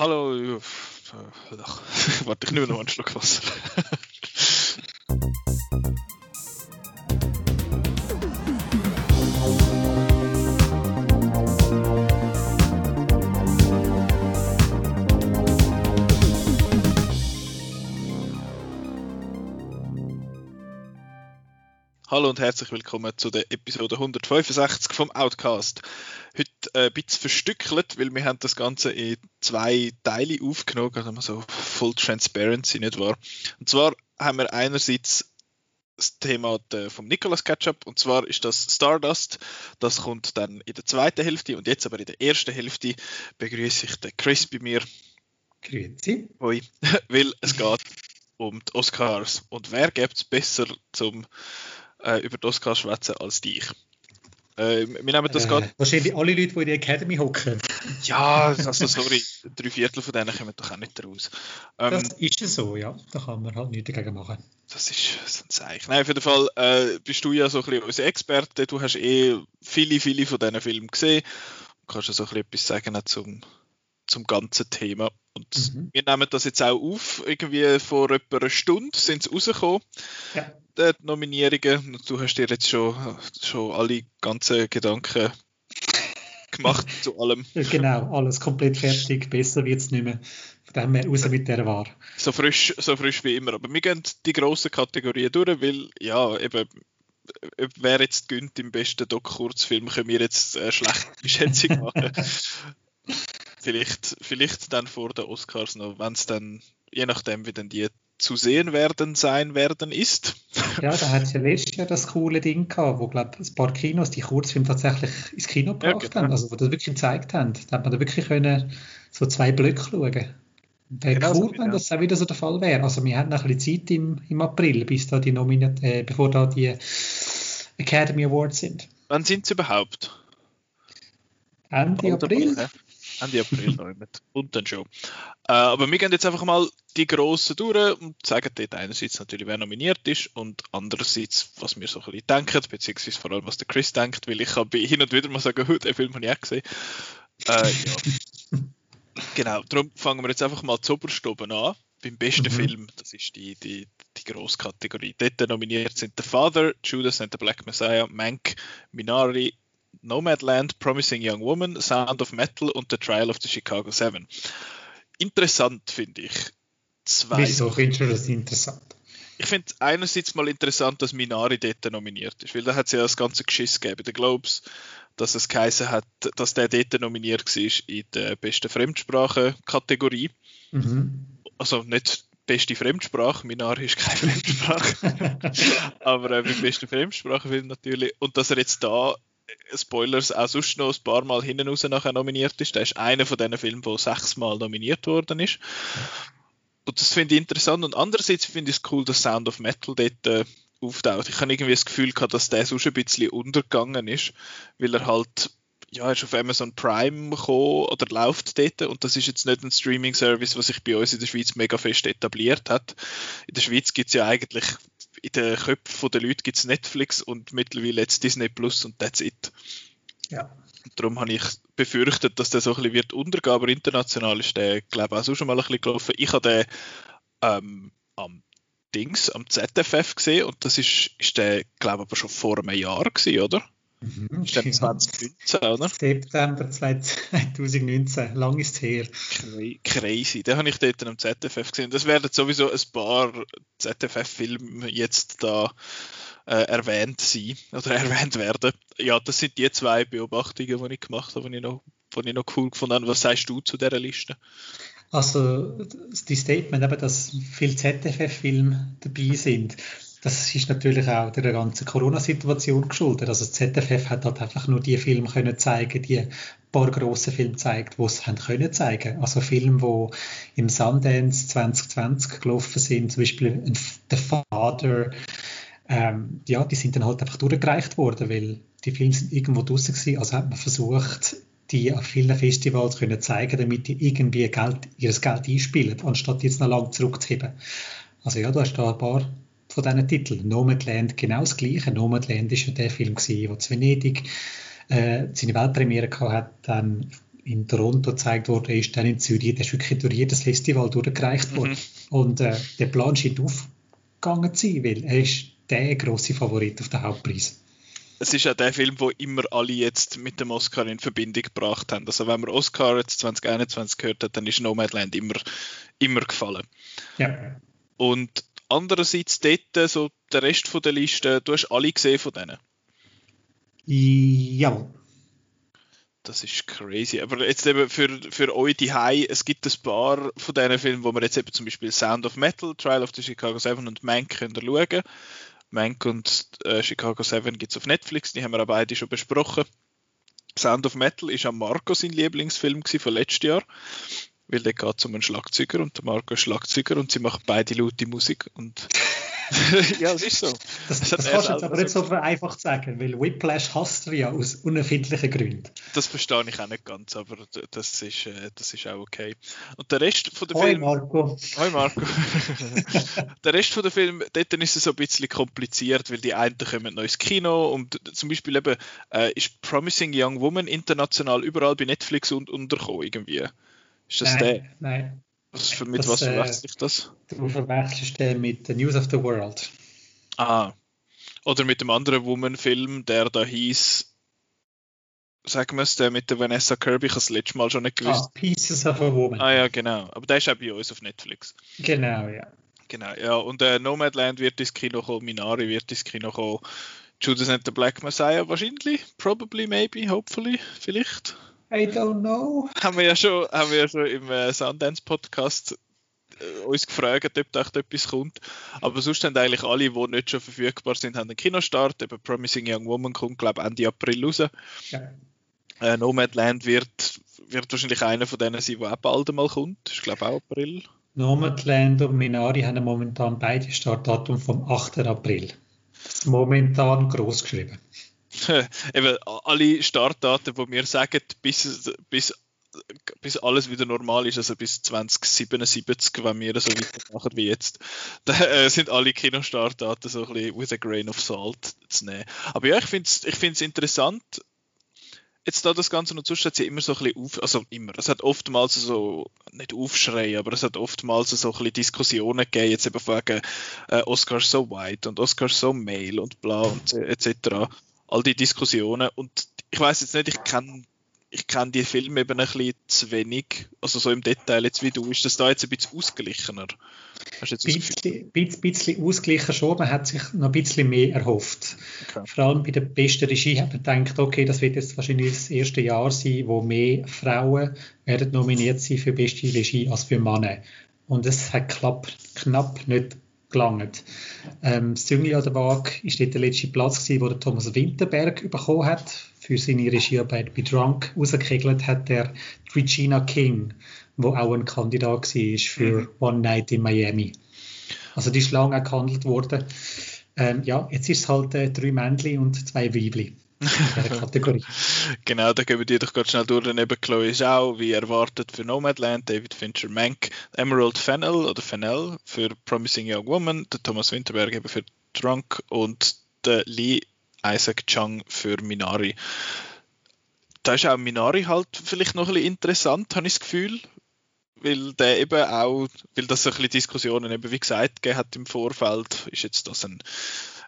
Hallo, äh, warte, ich nehme noch einen Schluck Wasser. Hallo und herzlich willkommen zu der Episode 165 vom Outcast. Heute äh, ein bisschen verstückelt, weil wir haben das Ganze in zwei Teile aufgenommen, also so Full Transparency, nicht wahr? Und zwar haben wir einerseits das Thema vom Nicolas Ketchup und zwar ist das Stardust. Das kommt dann in der zweiten Hälfte und jetzt aber in der ersten Hälfte begrüße ich den Chris bei mir. Grüezi. Hoi, weil es geht um die Oscars und wer gibt es besser zum äh, über die Oscars schwätzen als dich. Äh, wir nehmen das äh, Wahrscheinlich alle Leute, die in der Academy hocken. Ja, also sorry, drei Viertel von denen kommen doch auch nicht raus. Ähm, das ist ja so, ja. Da kann man halt nichts dagegen machen. Das ist so ein Zeichen. Nein, auf jeden Fall äh, bist du ja so ein bisschen unser Experte. Du hast eh viele, viele von diesen Filmen gesehen. Du kannst ja so ein bisschen etwas sagen zum, zum ganzen Thema. Und mhm. wir nehmen das jetzt auch auf. Irgendwie vor etwa einer Stunde sind sie rausgekommen. Ja. Die Nominierungen. Du hast dir jetzt schon, schon alle ganzen Gedanken gemacht zu allem. Genau, alles komplett fertig. Besser wird es nicht mehr. Von dem her raus mit der Wahr. So frisch, so frisch wie immer. Aber wir gehen die grossen Kategorien durch, weil ja, eben wer jetzt gönnt im besten Doc-Kurzfilm, können wir jetzt eine schlechte Schätzung machen. vielleicht, vielleicht dann vor den Oscars noch, wenn es dann, je nachdem, wie dann die zu sehen werden sein werden ist. Ja, da hat es ja letztes Jahr das coole Ding gehabt, wo, glaube ein paar Kinos die Kurzfilme tatsächlich ins Kino gebracht ja, genau. haben, also wo das wirklich gezeigt haben. Da hat man da wirklich können so zwei Blöcke schauen. Wäre genau cool, so, wenn das auch wieder so der Fall wäre. Also wir hatten noch ein bisschen Zeit im, im April, bis da die Nominat äh, bevor da die Academy Awards sind. Wann sind sie überhaupt? Ende April. April Ende April noch nicht. Und dann schon. Äh, aber wir gehen jetzt einfach mal die grossen durch und sagen dort einerseits natürlich, wer nominiert ist und andererseits, was wir so ein bisschen denken, beziehungsweise vor allem, was der Chris denkt, weil ich habe hin und wieder mal sagen, oh, den Film habe ich auch gesehen. Äh, ja. genau, darum fangen wir jetzt einfach mal zu oben an. Beim besten mhm. Film, das ist die, die, die grosse Kategorie. Dort nominiert sind The Father, Judas and the Black Messiah, Mank, Minari, Nomadland, Promising Young Woman, Sound of Metal und The Trial of the Chicago Seven. Interessant finde ich. Zwei. Wieso findest du das interessant? Ich finde einerseits mal interessant, dass Minari dort nominiert ist, weil da hat es ja das ganze Geschiss gegeben den Globes, dass es geheißen hat, dass der dort nominiert war in der besten Fremdsprache-Kategorie. Mhm. Also nicht beste Fremdsprache, Minari ist keine Fremdsprache, aber äh, mit besten Fremdsprache natürlich. Und dass er jetzt da Spoilers, auch sonst noch ein paar Mal hinten raus nachher nominiert ist. Der ist einer von diesen Filmen, der sechsmal nominiert worden ist. Und das finde ich interessant. Und andererseits finde ich es cool, dass Sound of Metal dort äh, auftaucht. Ich habe irgendwie das Gefühl gehabt, dass der sonst ein bisschen untergegangen ist, weil er halt ja, ist auf Amazon Prime gekommen oder läuft dort und das ist jetzt nicht ein Streaming-Service, was sich bei uns in der Schweiz mega fest etabliert hat. In der Schweiz gibt es ja eigentlich in den Köpfen der Leute gibt's Netflix und mittlerweile jetzt Disney Plus und that's it. Ja. Darum habe ich befürchtet, dass der so ein bisschen wird untergehen, aber international ist der, glaube ich, auch schon mal ein bisschen gelaufen. Ich habe den ähm, am Dings, am ZFF gesehen und das ist, ist der, glaube ich, aber schon vor einem Jahr gewesen, oder? Mhm, dann 2019, oder? September 2019, lang ist es her. Crazy, den habe ich dort am ZFF gesehen. Das werden sowieso ein paar ZFF-Filme jetzt da äh, erwähnt sein oder erwähnt werden. Ja, das sind die zwei Beobachtungen, die ich gemacht habe, die ich noch, die ich noch cool gefunden habe. Was sagst du zu dieser Liste? Also, die Statement, eben, dass viele ZFF-Filme dabei sind, das ist natürlich auch der ganzen Corona-Situation geschuldet. Also ZFF hat halt einfach nur die Filme können zeigen, die paar grosse Filme zeigt, die es haben können zeigen. Also Filme, die im Sundance 2020 gelaufen sind, zum Beispiel The Father, ähm, ja, die sind dann halt einfach durchgereicht worden, weil die Filme sind irgendwo draußen gewesen. Also hat man versucht, die auf vielen Festivals können zeigen, damit die irgendwie Geld, ihr Geld einspielen, anstatt jetzt noch lang zurückzuheben. Also ja, du hast da ein paar von diesen Titeln. Nomadland genau das Gleiche. Nomadland war ja der Film, der zu Venedig äh, seine Weltpremiere hatte, dann in Toronto gezeigt worden ist, dann in Zürich, der ist wirklich durch jedes Festival durchgereicht worden. Mhm. Und äh, der Plan scheint aufgegangen zu sein, weil er ist der grosse Favorit auf den Hauptpreis. Es ist ja der Film, wo immer alle jetzt mit dem Oscar in Verbindung gebracht haben. Also wenn man Oscar jetzt 2021 gehört hat, dann ist Nomadland immer, immer gefallen. Ja. Und andererseits dort, so der Rest von der Liste, du hast alle gesehen von denen? Ja. Das ist crazy. Aber jetzt eben für, für euch die High, es gibt ein paar von diesen Filmen, wo man jetzt eben zum Beispiel Sound of Metal, Trial of the Chicago 7 und Mank können schauen. Mank und äh, Chicago 7 gibt es auf Netflix, die haben wir auch beide schon besprochen. Sound of Metal ist am Marco sein Lieblingsfilm von letztes Jahr weil der geht um einen Schlagzeuger und der Marco ist Schlagzeuger und sie machen beide laute Musik und ja, es ist so. Das, das, das kannst du jetzt aber nicht so vereinfacht sagen, weil Whiplash hasst er ja aus unerfindlichen Gründen. Das verstehe ich auch nicht ganz, aber das ist, äh, das ist auch okay. Und der Rest von der Hoi Film... Marco. Hoi Marco. der Rest von der Film, dort ist es so ein bisschen kompliziert, weil die einen kommen noch ins Kino und zum Beispiel eben äh, ist Promising Young Woman international überall bei Netflix und untergekommen irgendwie. Ist das nein, der? Nein. Was, für, mit das, was verwechsel ich das? Du verwechselst den mit The News of the World. Ah. Oder mit dem anderen Woman-Film, der da hieß, sagen wir es, der mit der Vanessa Kirby, ich habe das letzte Mal schon nicht gewusst. Ah, Pieces of a Woman. Ah ja, genau. Aber der ist auch bei uns auf Netflix. Genau, ja. Genau, ja. Und äh, Nomadland wird ins Kino kommen, Minari wird ins Kino kommen, Judas and the Black Messiah wahrscheinlich, probably, maybe, hopefully, vielleicht. I don't know. Haben wir ja schon, haben wir ja schon im äh, Sundance Podcast äh, uns gefragt, ob da etwas kommt. Aber sonst haben eigentlich alle, die nicht schon verfügbar sind, haben einen Kinostart. Eben Promising Young Woman kommt, glaube ich, Ende April raus. Ja. Äh, Nomadland wird, wird wahrscheinlich einer von denen sein, der auch bald mal kommt. Ist, glaube ich, auch April. Nomadland und Minari haben momentan beide Startdatum vom 8. April. Momentan groß geschrieben. eben alle Startdaten, die wir sagen, bis, bis, bis alles wieder normal ist, also bis 2077, wenn wir so weitermachen wie jetzt, da äh, sind alle Kinostartdaten so ein bisschen with a grain of salt zu nehmen. Aber ja, ich finde es ich interessant, jetzt da das Ganze noch hat sie immer so ein bisschen auf, also immer, es hat oftmals so, nicht Aufschrei, aber es hat oftmals so ein bisschen Diskussionen gegeben, jetzt eben wegen äh, Oscar so white und Oscar so male und bla und etc all die Diskussionen. Und ich weiß jetzt nicht, ich kenne ich kenn die Filme eben ein bisschen zu wenig, also so im Detail jetzt wie du. Ist das da jetzt ein bisschen ausgeglichener? Hast du jetzt ein bisschen, bisschen ausgeglichen schon, man hat sich noch ein bisschen mehr erhofft. Okay. Vor allem bei der besten Regie hat man gedacht, okay, das wird jetzt wahrscheinlich das erste Jahr sein, wo mehr Frauen werden nominiert sein für beste Regie als für Männer. Und es hat knapp, knapp nicht gelangt. Ähm, das Züngli an der Waage war dort der letzte Platz, gewesen, wo der Thomas Winterberg bekommen hat. Für seine Regiearbeit bei Drunk rausgekegelt hat der Regina King, wo auch ein Kandidat war für mhm. One Night in Miami. Also die ist lange gehandelt worden. Ähm, ja, jetzt ist es halt äh, drei Männchen und zwei Weibli. Kategorie. genau, da gehen wir die doch ganz schnell durch. Neben Chloe Zhao, wie erwartet für Nomadland, David Fincher Mank, Emerald Fennell oder Fennell für Promising Young Woman, der Thomas Winterberg eben für Drunk und der Lee Isaac Chung für Minari. Da ist auch Minari halt vielleicht noch ein bisschen interessant, habe ich das Gefühl, weil der eben auch, weil das so ein bisschen Diskussionen eben wie gesagt gegeben hat im Vorfeld, ist jetzt das ein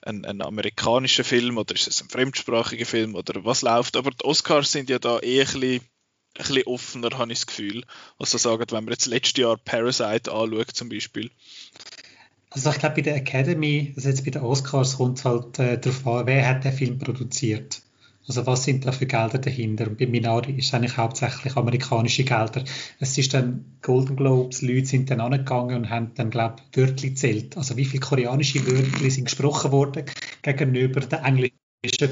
ein, ein amerikanischer Film oder ist es ein fremdsprachiger Film oder was läuft. Aber die Oscars sind ja da eh ein bisschen, ein bisschen offener, habe ich das Gefühl. Also sagen, wenn man jetzt letztes Jahr Parasite anschaut zum Beispiel. Also ich glaube bei der Academy, also jetzt bei den Oscars kommt es halt äh, darauf an, wer hat den Film produziert. Also was sind da für Gelder dahinter? Und bei Minari ist es eigentlich hauptsächlich amerikanische Gelder. Es ist dann Golden Globes, Leute sind dann angegangen und haben dann, glaube ich, Wörter gezählt. Also wie viele koreanische Wörter sind gesprochen worden gegenüber den englischen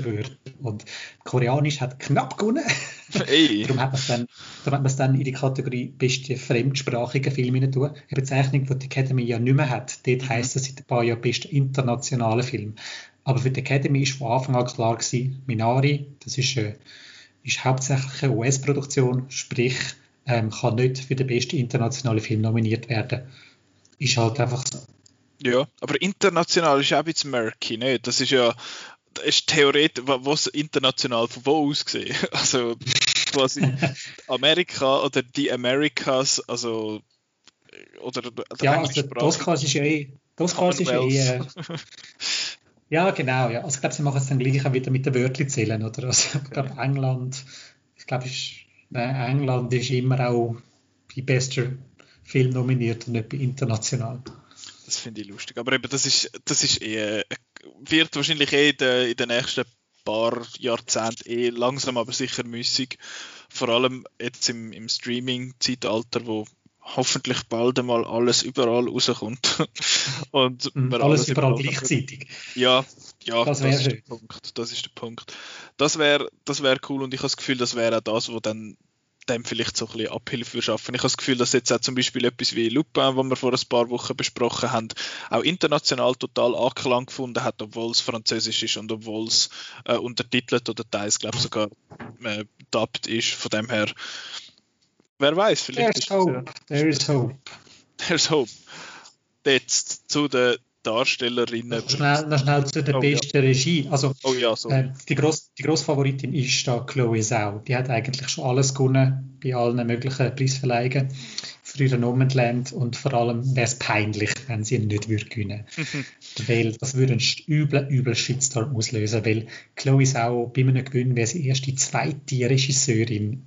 Wörtern. Und Koreanisch hat knapp gewonnen. Hey. darum hat man es dann, dann in die Kategorie beste fremdsprachige Filme hinein tun. Eine Bezeichnung, die die Academy ja nicht mehr hat. Dort mhm. heisst es seit ein paar Jahren beste internationale Film. Aber für die Academy ist von Anfang an klar gewesen, Minari, das ist, äh, ist hauptsächlich eine US-Produktion, sprich, ähm, kann nicht für den besten internationalen Film nominiert werden. Ist halt einfach so. Ja, aber international ist auch ein bisschen murky, nicht? Das ist ja, das ist theoretisch, was international von wo aus gesehen? Also, quasi Amerika oder die Americas, also oder ja, also die Oscars ist ja eh, die Oscars ist eh äh, ja genau, ja. Also ich glaube, sie machen es dann gleich auch wieder mit den Wörtern zählen, oder? Also ich glaube England, ich glaube England ist immer auch bei bester Film nominiert und nicht bei international. Das finde ich lustig. Aber eben, das ist, das ist eh, wird wahrscheinlich eh in den, in den nächsten paar Jahrzehnten eh langsam aber sicher müßig. Vor allem jetzt im, im Streaming-Zeitalter, wo hoffentlich bald einmal alles überall rauskommt. und mhm, alles, alles überall gleichzeitig. Ja, ja, das, das ist der Punkt. Das ist der Punkt. Das wäre das wär cool und ich habe das Gefühl, das wäre auch das, wo dann dem vielleicht so ein bisschen Abhilfe schaffen. Ich habe das Gefühl, dass jetzt auch zum Beispiel etwas wie Lupin, was wir vor ein paar Wochen besprochen haben, auch international total Anklang gefunden hat, obwohl es französisch ist und obwohl es äh, untertitelt oder teils, glaube ich, sogar äh, dubbed ist. Von dem her, wer weiß, vielleicht. There's hope. There is hope. There's hope. Jetzt zu den Darstellerinnen. Noch schnell, noch schnell zu der oh, besten ja. Regie. Also, oh, ja, so. äh, die, Gross, die Grossfavoritin ist da Chloe Zhao. Die hat eigentlich schon alles gewonnen bei allen möglichen Preisverleihungen für ihre Nomadland und vor allem wäre es peinlich, wenn sie ihn nicht würde gewinnen Weil das würde einen üblen, üblen Shitstorm auslösen, weil Chloe Zhao bei einem Gewinn wäre sie erst die zweite Regisseurin,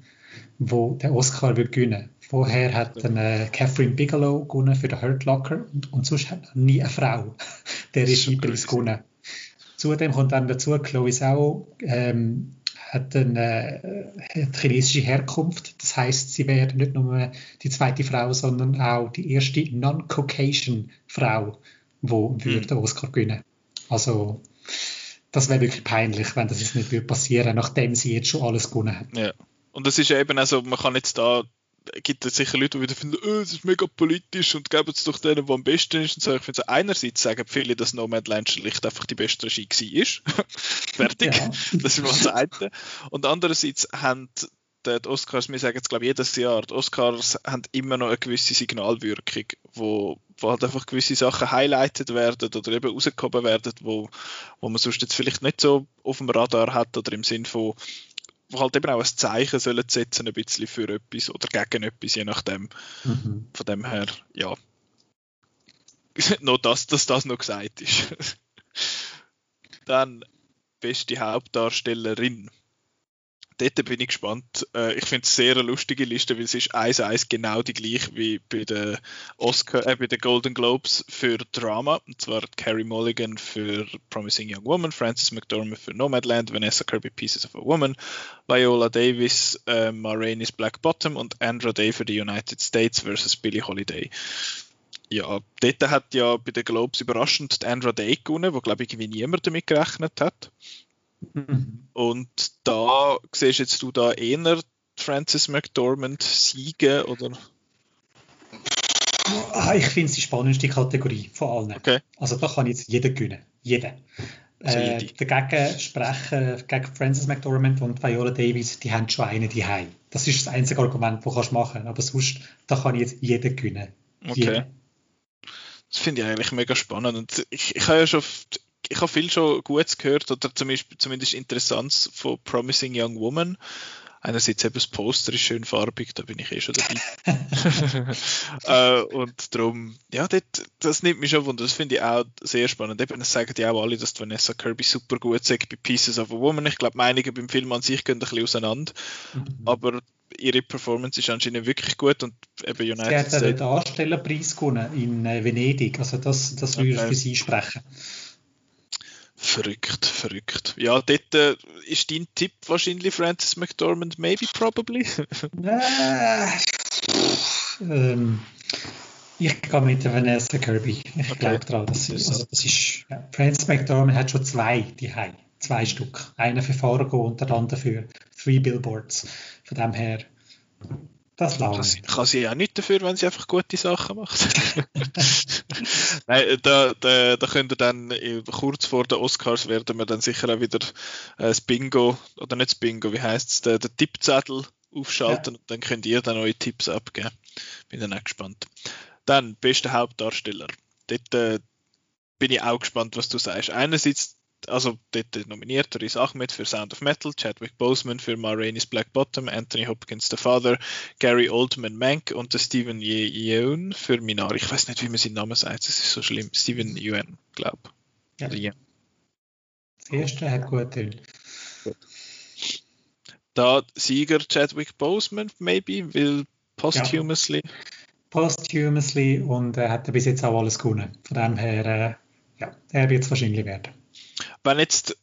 die den Oscar würde gewinnen Vorher hat äh, Catherine Bigelow gewonnen für den Hurt Locker und, und sonst hat nie eine Frau der Regiepreis gewonnen. Zudem kommt dann dazu, Chloe Zhao ähm, hat eine äh, chinesische Herkunft. Das heißt, sie wäre nicht nur die zweite Frau, sondern auch die erste non-Caucasian Frau, die hm. den Oscar gewinnen Also das wäre wirklich peinlich, wenn das jetzt nicht passieren würde, nachdem sie jetzt schon alles gewonnen hat. Ja. Und das ist eben also, man kann jetzt da gibt es sicher Leute, die wieder finden, oh, es ist mega politisch und geben es doch denen, die am besten ist. Und so. Ich finde, so einerseits sagen viele, dass Nomadland schlicht einfach die beste Regie war. Fertig. Ja. Das ist mal das eine. Und andererseits haben die Oscars, wir sagen es glaube ich jedes Jahr, die Oscars haben immer noch eine gewisse Signalwirkung, wo, wo halt einfach gewisse Sachen highlighted werden oder eben rausgehoben werden, wo, wo man sonst jetzt vielleicht nicht so auf dem Radar hat oder im Sinn von, wo halt eben auch ein Zeichen sollen setzen, ein bisschen für etwas oder gegen etwas, je nachdem. Mhm. Von dem her, ja. noch das, dass das noch gesagt ist. Dann beste Hauptdarstellerin dort bin ich gespannt. Äh, ich finde es sehr eine lustige Liste, weil es ist eins eins genau die gleiche wie bei den Oscar, äh, bei den Golden Globes für Drama. Und zwar Carrie Mulligan für Promising Young Woman, Frances McDormand für Nomadland, Vanessa Kirby Pieces of a Woman, Viola Davis, äh, Ma Rainey's Black Bottom und Andra Day für die United States versus Billie Holiday. Ja, dort hat ja bei den Globes überraschend Andra Day gewonnen, wo glaube ich irgendwie niemand damit gerechnet hat. Mhm. Und da siehst jetzt du da eher Francis McDormand siegen oder? Ah, ich finde es die spannendste Kategorie von allen. Okay. Also da kann jetzt jeder gewinnen. Jeder. Also äh, dagegen sprechen, gegen Francis McDormand und Viola Davis, die haben schon einen die Das ist das einzige Argument, das du machen kannst. Aber sonst, da kann jetzt jeder gewinnen. Okay. Jeder. Das finde ich eigentlich mega spannend. Und ich, ich habe ja schon ich habe viel schon Gutes gehört oder zum Beispiel, zumindest Interessantes von Promising Young Woman. Einerseits eben das Poster ist schön farbig, da bin ich eh schon dabei. äh, und darum, ja, das, das nimmt mich schon wunder. Das finde ich auch sehr spannend. Eben, es sagen ja auch alle, dass Vanessa Kirby super gut sagt bei Pieces of a Woman. Ich glaube, Meinungen beim Film an sich gehen ein bisschen auseinander. Mhm. Aber ihre Performance ist anscheinend wirklich gut und eben United Sie hat den Darstellerpreis gewonnen in äh, Venedig. Also das, das würde okay. für sie sprechen. Verrückt, verrückt. Ja, dort äh, ist dein Tipp wahrscheinlich Francis McDormand, maybe, probably? äh, ähm, ich gehe mit der Vanessa Kirby. Ich okay. glaube daran, dass sie, also das ist, ja, Francis McDormand hat schon zwei, die haben zwei Stück. Einer für Fargo und der andere für Three Billboards. Von dem her das lange. Kann, kann sie ja nicht dafür, wenn sie einfach gute Sachen macht. Nein, da, da, da könnt ihr dann kurz vor den Oscars werden wir dann sicher auch wieder äh, das Bingo, oder nicht das Bingo, wie heißt es, den, den Tippzettel aufschalten ja. und dann könnt ihr dann eure Tipps abgeben. Bin dann auch gespannt. Dann, bester Hauptdarsteller. Dort äh, bin ich auch gespannt, was du sagst. Einerseits also dort nominiert Riz Ahmed für Sound of Metal, Chadwick Boseman für Ma Rainey's Black Bottom, Anthony Hopkins The Father, Gary Oldman Mank und der Stephen Yeun für Minari. Ich weiß nicht, wie man seinen Namen sagt, das ist so schlimm. Stephen Yeun, glaube ja. Also, ja. Das erste hat gut getönt. Da Sieger Chadwick Boseman, maybe, will posthumously. Ja. Posthumously und er hat bis jetzt auch alles gewonnen. Von dem her, äh, ja, er wird es wahrscheinlich werden. Wenn jetzt,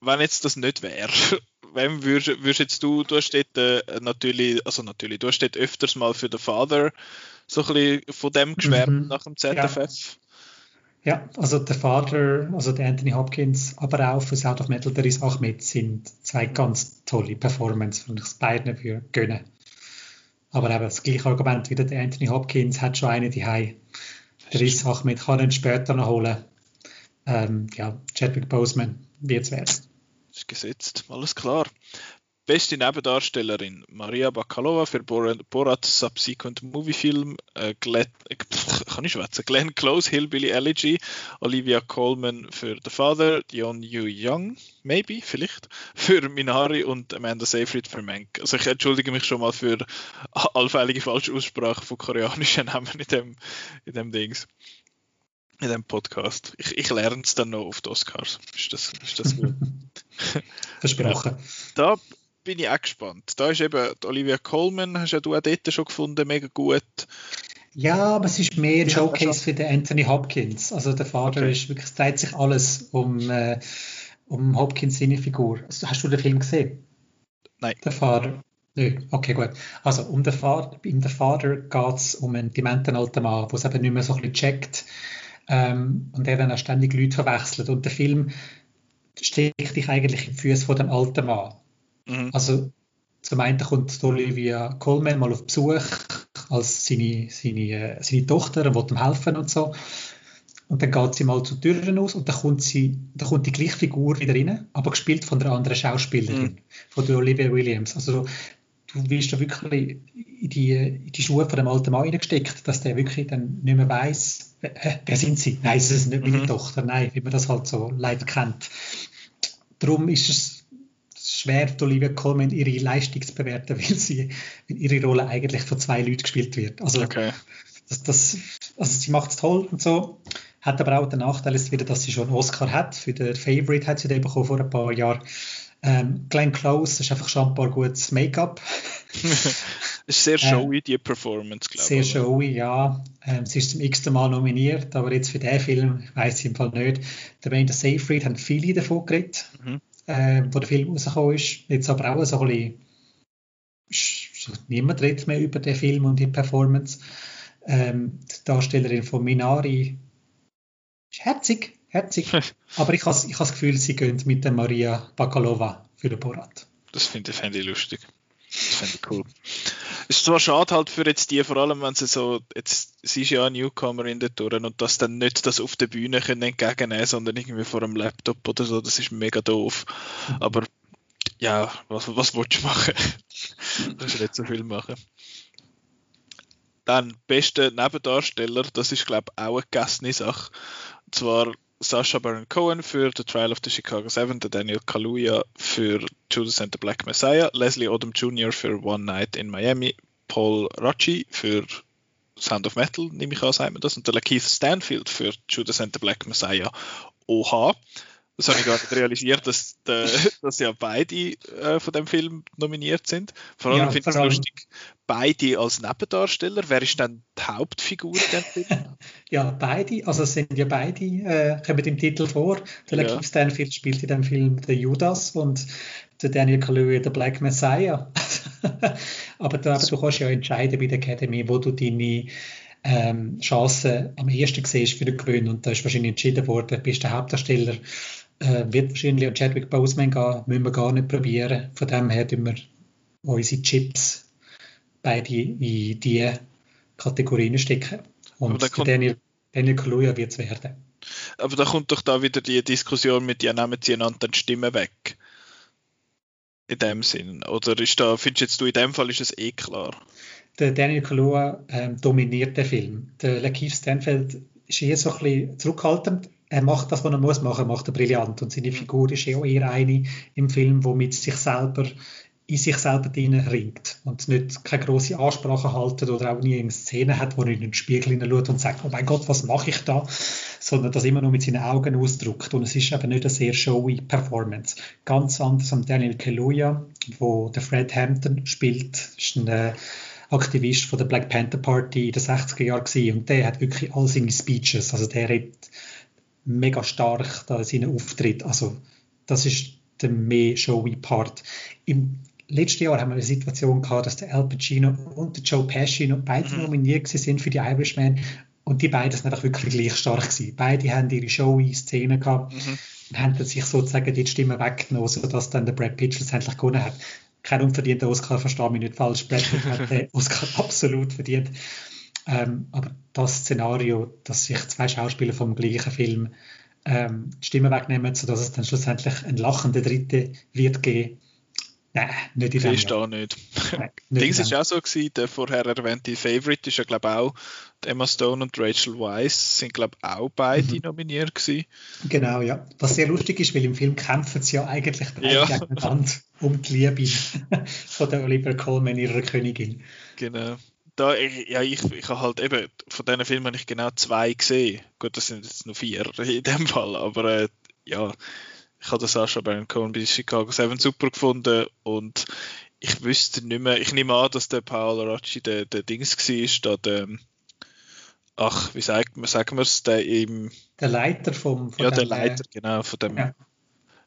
wenn jetzt das nicht wäre, wem würdest, würdest jetzt du, du hast dort äh, natürlich, also natürlich, du hast dort öfters mal für den Vater so ein bisschen von dem geschwärmt mhm. nach dem ZFF. Ja. ja. also der Vater, also der Anthony Hopkins, aber auch für Sound of Metal, der ist auch mit, sind zwei ganz tolle Performances, und ich es beiden für gönnen. Aber eben das gleiche Argument wie der Anthony Hopkins hat schon eine die Der ist Ahmed kann ihn später noch holen. Ähm, ja, Chadwick Boseman wird es. Ist gesetzt, alles klar. Beste Nebendarstellerin Maria Bakalova für Borat Subsequent Movie Film, äh, Glenn, äh, kann ich schwätzen, Glenn Close, Hillbilly Elegy, Olivia Colman für The Father, Dion Yu Young, maybe, vielleicht, für Minari und Amanda Seyfried für Mank. Also ich entschuldige mich schon mal für allfällige falsche Aussprache von koreanischen Namen in dem, in dem Dings in dem Podcast. Ich, ich lerne es dann noch auf die Oscars. Ist das, ist das gut? Versprochen. Da bin ich auch gespannt. Da ist eben Olivia Colman, hast ja du auch dort schon gefunden, mega gut. Ja, aber es ist mehr ein Showcase für den Anthony Hopkins. Also der Vater okay. ist wirklich, es dreht sich alles um, äh, um Hopkins seine Figur. Also, hast du den Film gesehen? Nein. Der Vater. Nö, okay, gut. Also um den Vater, in der Vater geht es um einen dementen alten Mann, der es eben nicht mehr so ein bisschen checkt ähm, und der dann auch ständig Leute verwechselt. Und der Film steckt dich eigentlich im Füße von dem alten Mann. Mhm. Also zum einen kommt Olivia Colman mal auf Besuch als seine, seine, äh, seine Tochter und will ihm helfen und so. Und dann geht sie mal zur Tür aus und dann kommt, sie, dann kommt die gleiche Figur wieder rein, aber gespielt von der anderen Schauspielerin, mhm. von der Olivia Williams. Also du wirst da wirklich in die, in die Schuhe von dem alten Mann reingesteckt, dass der wirklich dann nicht mehr weiß, wer sind sie? Nein, es ist nicht meine mhm. Tochter, nein, wie man das halt so leider kennt. Darum ist es schwer, Olivia Colman ihre Leistung zu bewerten, weil sie weil ihre Rolle eigentlich von zwei Leuten gespielt wird. Also, okay. das, das, also sie macht es toll und so. Hat aber auch den Nachteil ist wieder, dass sie schon einen Oscar hat. Für den Favorite hat sie den bekommen vor ein paar Jahren. Ähm, Glenn Close ist einfach schon ein paar gutes Make-up. ist sehr showy, äh, die Performance, glaube ich. Sehr showy, ja. Ähm, sie ist zum x Mal nominiert, aber jetzt für den Film, ich weiß ich im Fall nicht. Der Amanda Seyfried haben viele davon geredet. Mhm äh, wo der Film rausgekommen ist. Jetzt aber auch so ein bisschen, niemand redet mehr über den Film und die Performance. Ähm, die Darstellerin von Minari ist herzig, herzig. aber ich habe ich das Gefühl, sie gehen mit der Maria Bakalova für den Borat. Das finde ich, find ich lustig. Das finde ich cool. Es ist zwar schade halt für jetzt die, vor allem wenn sie so, jetzt, sie ist ja eine Newcomerin dort und das dann nicht das auf der Bühne können entgegennehmen, sondern irgendwie vor einem Laptop oder so, das ist mega doof. Mhm. Aber ja, was, was willst du machen? du kannst nicht so viel machen. Dann, beste Nebendarsteller, das ist glaube ich auch eine gegessene Sache. Und zwar Sasha Baron Cohen für The Trial of the Chicago Seven, Daniel Kaluuya für Judas and the Black Messiah, Leslie Odom Jr. für One Night in Miami, Paul Rocci für Sound of Metal, nehme ich an, sagt man das, und der Lakeith Stanfield für Judas and the Black Messiah. Oha, das habe ich gar nicht realisiert, dass, de, dass ja beide äh, von dem Film nominiert sind. Vor allem ja, finde ich es lustig, beide als Nebendarsteller. Wer ist denn die Hauptfigur in dem Film? Ja, beide. Also es sind ja beide, äh, kommen im Titel vor. Der ja. Lakeith Stanfield spielt in dem Film den Judas und der Daniel Kaluuya der Black Messiah. aber da, du kannst ja entscheiden bei der Academy, wo du deine ähm, Chancen am ehesten siehst für den Gewinn. Und da ist wahrscheinlich entschieden worden, bist der Hauptdarsteller äh, wird wahrscheinlich an Chadwick Boseman gehen, müssen wir gar nicht probieren. Von dem her tun wir unsere Chips beide in diese Kategorien stecken. Und Daniel, Daniel Kaluuya wird es werden. Aber da kommt doch da wieder die Diskussion mit, ja, nehmen sie einander die Stimme weg. In dem Sinn. Oder ist da, findest jetzt du, in dem Fall ist es eh klar? Der Daniel Kaluuya ähm, dominiert den Film. Der Lakeith Stanfield ist eher so ein bisschen zurückhaltend, er macht das, was er muss machen, macht er brillant. Und seine Figur ist ja auch eher eine im Film, wo mit sich selber in sich selber ringt und nicht keine große Ansprache haltet oder auch nie eine Szene hat, wo er in den Spiegel hineinschaut und sagt, oh mein Gott, was mache ich da? Sondern das immer nur mit seinen Augen ausdrückt. Und es ist eben nicht eine sehr showy Performance. Ganz anders am Daniel Kaluuya, wo der Fred Hampton spielt, ist ein äh, Aktivist von der Black Panther Party in den 60er Jahren gewesen. und der hat wirklich all seine Speeches, also der redet mega stark da in seinen Auftritt. Also das ist der mehr showy Part. Im letztes Jahr haben wir eine Situation gehabt, dass der Al Pacino und der Joe Pesci noch beide mhm. nominiert sind für die Irishman und die beiden sind einfach wirklich gleich stark gewesen. Beide haben ihre showy Szenen gehabt mhm. und haben sich sozusagen die Stimme weggenommen, sodass dann der Brad Pitt schlussendlich gewonnen hat. Kein unverdienter Oscar, verstehe mich nicht falsch. Brad Pitt hat den Oscar absolut verdient. Ähm, aber das Szenario, dass sich zwei Schauspieler vom gleichen Film ähm, die Stimme wegnehmen, sodass es dann schlussendlich ein lachender Dritte wird geben, Nein, nicht in Ist da nicht. Nein, nicht Dings ist auch so gewesen, der vorher erwähnte Favorite ist ja glaube auch Emma Stone und Rachel Weisz sind glaube auch beide mhm. nominiert gewesen. Genau, ja. Was sehr lustig ist, weil im Film kämpfen sie ja eigentlich beide ja. gegeneinander um die Liebe von der Oliver Coleman, ihrer Königin. Genau. Da, ich, ja, ich, ich habe halt eben, von diesen Filmen habe ich genau zwei gesehen. Gut, das sind jetzt nur vier in dem Fall, aber äh, ja, ich habe das auch schon bei Cohen bei Chicago 7 super gefunden und ich wüsste nicht mehr, ich nehme an, dass der Paolo Rocci der, der Dings war, da der, ach, wie sagt man, sagen wir es, der im... Der Leiter vom... Ja, der Leiter, äh, genau, von dem, ja.